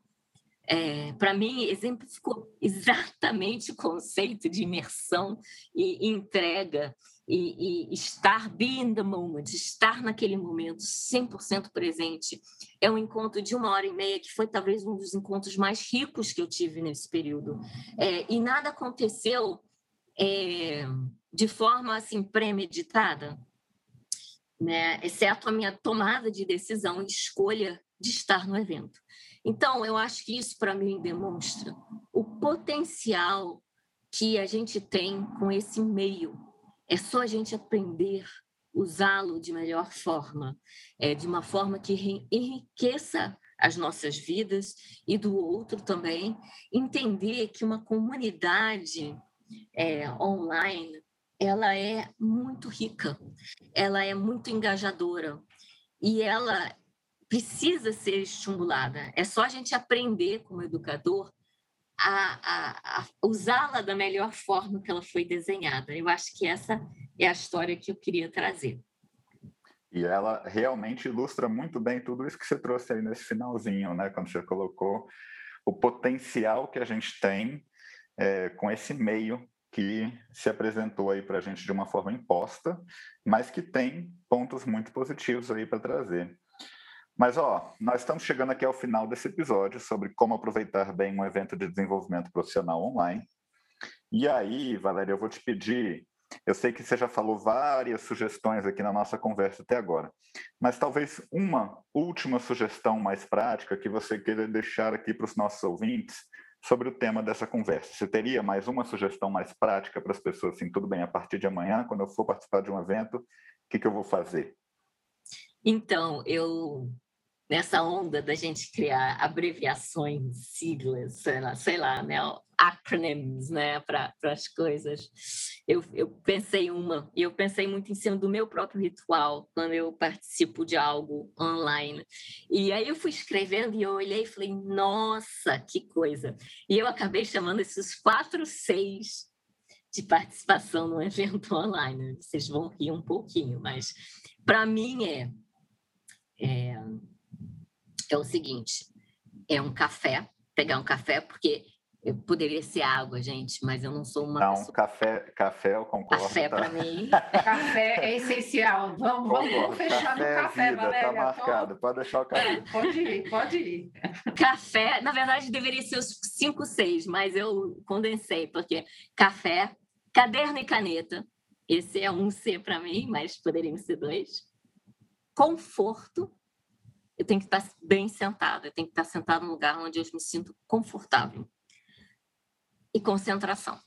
É, para mim, exemplificou exatamente o conceito de imersão e entrega e, e, estar be in the moment, estar naquele momento 100% presente. É um encontro de uma hora e meia que foi talvez um dos encontros mais ricos que eu tive nesse período. É, e nada aconteceu é, de forma assim premeditada, né? exceto a minha tomada de decisão e escolha de estar no evento. Então, eu acho que isso, para mim, demonstra o potencial que a gente tem com esse meio. É só a gente aprender usá-lo de melhor forma, é, de uma forma que enriqueça as nossas vidas e do outro também. Entender que uma comunidade é, online ela é muito rica, ela é muito engajadora e ela precisa ser estimulada. É só a gente aprender como educador a, a, a usá-la da melhor forma que ela foi desenhada. Eu acho que essa é a história que eu queria trazer. E ela realmente ilustra muito bem tudo isso que você trouxe aí nesse finalzinho, né? Quando você colocou o potencial que a gente tem é, com esse meio que se apresentou aí para a gente de uma forma imposta, mas que tem pontos muito positivos aí para trazer. Mas, ó, nós estamos chegando aqui ao final desse episódio sobre como aproveitar bem um evento de desenvolvimento profissional online. E aí, Valéria, eu vou te pedir. Eu sei que você já falou várias sugestões aqui na nossa conversa até agora, mas talvez uma última sugestão mais prática que você queira deixar aqui para os nossos ouvintes sobre o tema dessa conversa. Você teria mais uma sugestão mais prática para as pessoas, assim, tudo bem, a partir de amanhã, quando eu for participar de um evento, o que, que eu vou fazer? Então, eu nessa onda da gente criar abreviações, siglas, sei lá, sei lá né, acronyms, né, para as coisas. Eu, eu pensei uma, e eu pensei muito em cima do meu próprio ritual, quando eu participo de algo online. E aí eu fui escrevendo e eu olhei e falei, nossa, que coisa! E eu acabei chamando esses quatro, seis de participação no evento online. Vocês vão rir um pouquinho, mas para mim é, é é o seguinte: é um café, pegar um café, porque poderia ser água, gente, mas eu não sou uma. Não, pessoa... café, café eu concordo. Café tá? para mim. café é essencial. Vamos, vamos, fechar café no café, é vida, tá Valéria. Tá marcado, pode deixar o café. Pode ir, pode ir. Café, na verdade, deveria ser os cinco, seis, mas eu condensei, porque café, caderno e caneta. Esse é um C para mim, mas poderiam ser dois. Conforto, eu tenho que estar bem sentada, eu tenho que estar sentada num lugar onde eu me sinto confortável. E concentração.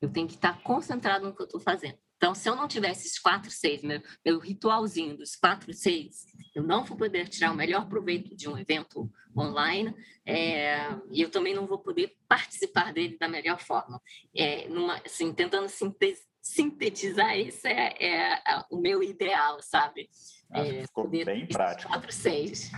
Eu tenho que estar concentrado no que eu estou fazendo. Então, se eu não tiver esses quatro, seis, meu, meu ritualzinho dos quatro, seis, eu não vou poder tirar o melhor proveito de um evento online é, e eu também não vou poder participar dele da melhor forma. É, numa, assim, tentando sintetizar, esse é, é, o meu ideal, sabe? Acho que é, ficou bem prático. 4, 6.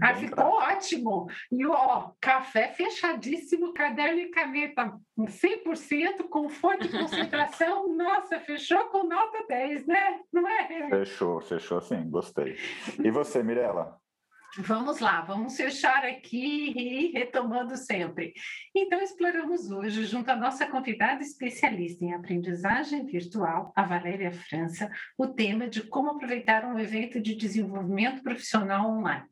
Ah, bem ficou prático. ótimo. E ó, café fechadíssimo, caderno e caneta 100%, conforto e concentração. Nossa, fechou com nota 10, né? Não é? Fechou, fechou sim, gostei. E você, Mirella? Vamos lá, vamos fechar aqui e retomando sempre. Então, exploramos hoje, junto à nossa convidada especialista em aprendizagem virtual, a Valéria França, o tema de como aproveitar um evento de desenvolvimento profissional online.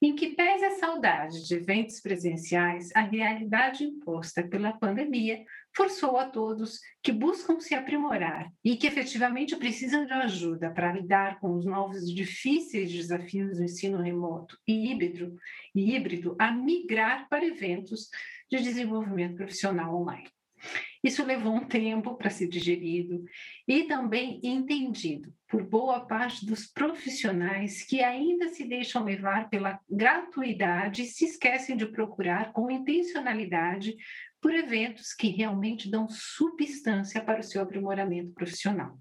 Em que pese a saudade de eventos presenciais, a realidade imposta pela pandemia forçou a todos que buscam se aprimorar e que efetivamente precisam de ajuda para lidar com os novos e difíceis desafios do ensino remoto e híbrido, e híbrido a migrar para eventos de desenvolvimento profissional online. Isso levou um tempo para ser digerido e também entendido por boa parte dos profissionais que ainda se deixam levar pela gratuidade e se esquecem de procurar com intencionalidade por eventos que realmente dão substância para o seu aprimoramento profissional.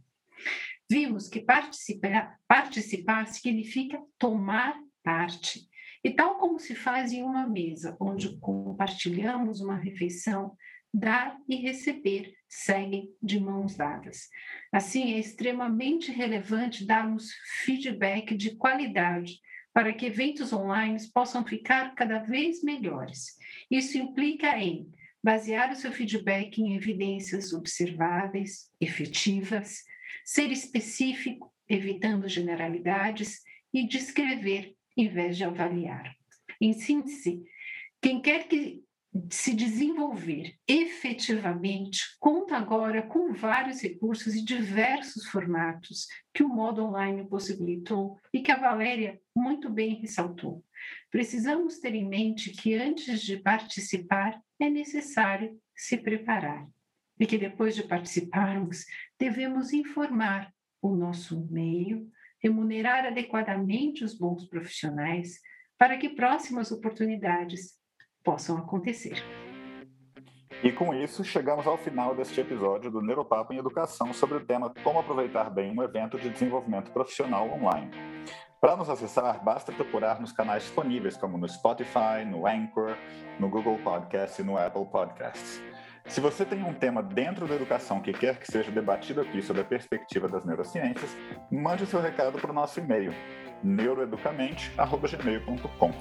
Vimos que participar, participar significa tomar parte. E tal como se faz em uma mesa, onde compartilhamos uma refeição, dar e receber seguem de mãos dadas. Assim, é extremamente relevante darmos feedback de qualidade para que eventos online possam ficar cada vez melhores. Isso implica em basear o seu feedback em evidências observáveis, efetivas, ser específico, evitando generalidades e descrever em vez de avaliar. Em síntese, quem quer que se desenvolver efetivamente conta agora com vários recursos e diversos formatos que o modo online possibilitou e que a Valéria muito bem ressaltou. Precisamos ter em mente que antes de participar é necessário se preparar e que depois de participarmos devemos informar o nosso meio, remunerar adequadamente os bons profissionais para que próximas oportunidades possam acontecer. E com isso, chegamos ao final deste episódio do Neuropapo em Educação sobre o tema Como aproveitar bem um evento de desenvolvimento profissional online. Para nos acessar, basta procurar nos canais disponíveis, como no Spotify, no Anchor, no Google Podcast e no Apple Podcasts. Se você tem um tema dentro da educação que quer que seja debatido aqui sob a perspectiva das neurociências, mande seu recado para o nosso e-mail, neuroeducamente.gmail.com.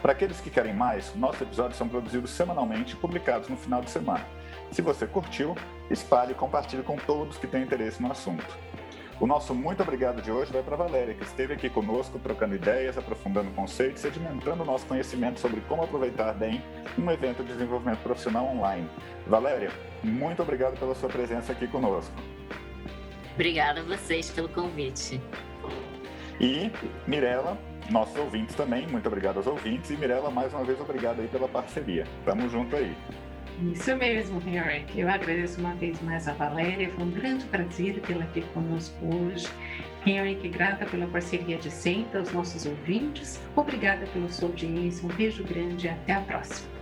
Para aqueles que querem mais, nossos episódios são produzidos semanalmente e publicados no final de semana. Se você curtiu, espalhe e compartilhe com todos que têm interesse no assunto. O nosso muito obrigado de hoje vai para a Valéria, que esteve aqui conosco, trocando ideias, aprofundando conceitos, sedimentando o nosso conhecimento sobre como aproveitar bem um evento de desenvolvimento profissional online. Valéria, muito obrigado pela sua presença aqui conosco. Obrigada a vocês pelo convite. E Mirella, nossos ouvintes também, muito obrigado aos ouvintes. E Mirella, mais uma vez, obrigado aí pela parceria. Tamo junto aí. Isso mesmo, Henrique. Eu agradeço uma vez mais a Valéria. Foi um grande prazer tê-la aqui conosco hoje. Henrique, grata pela parceria de sempre aos nossos ouvintes. Obrigada pela sua audiência. Um beijo grande e até a próxima.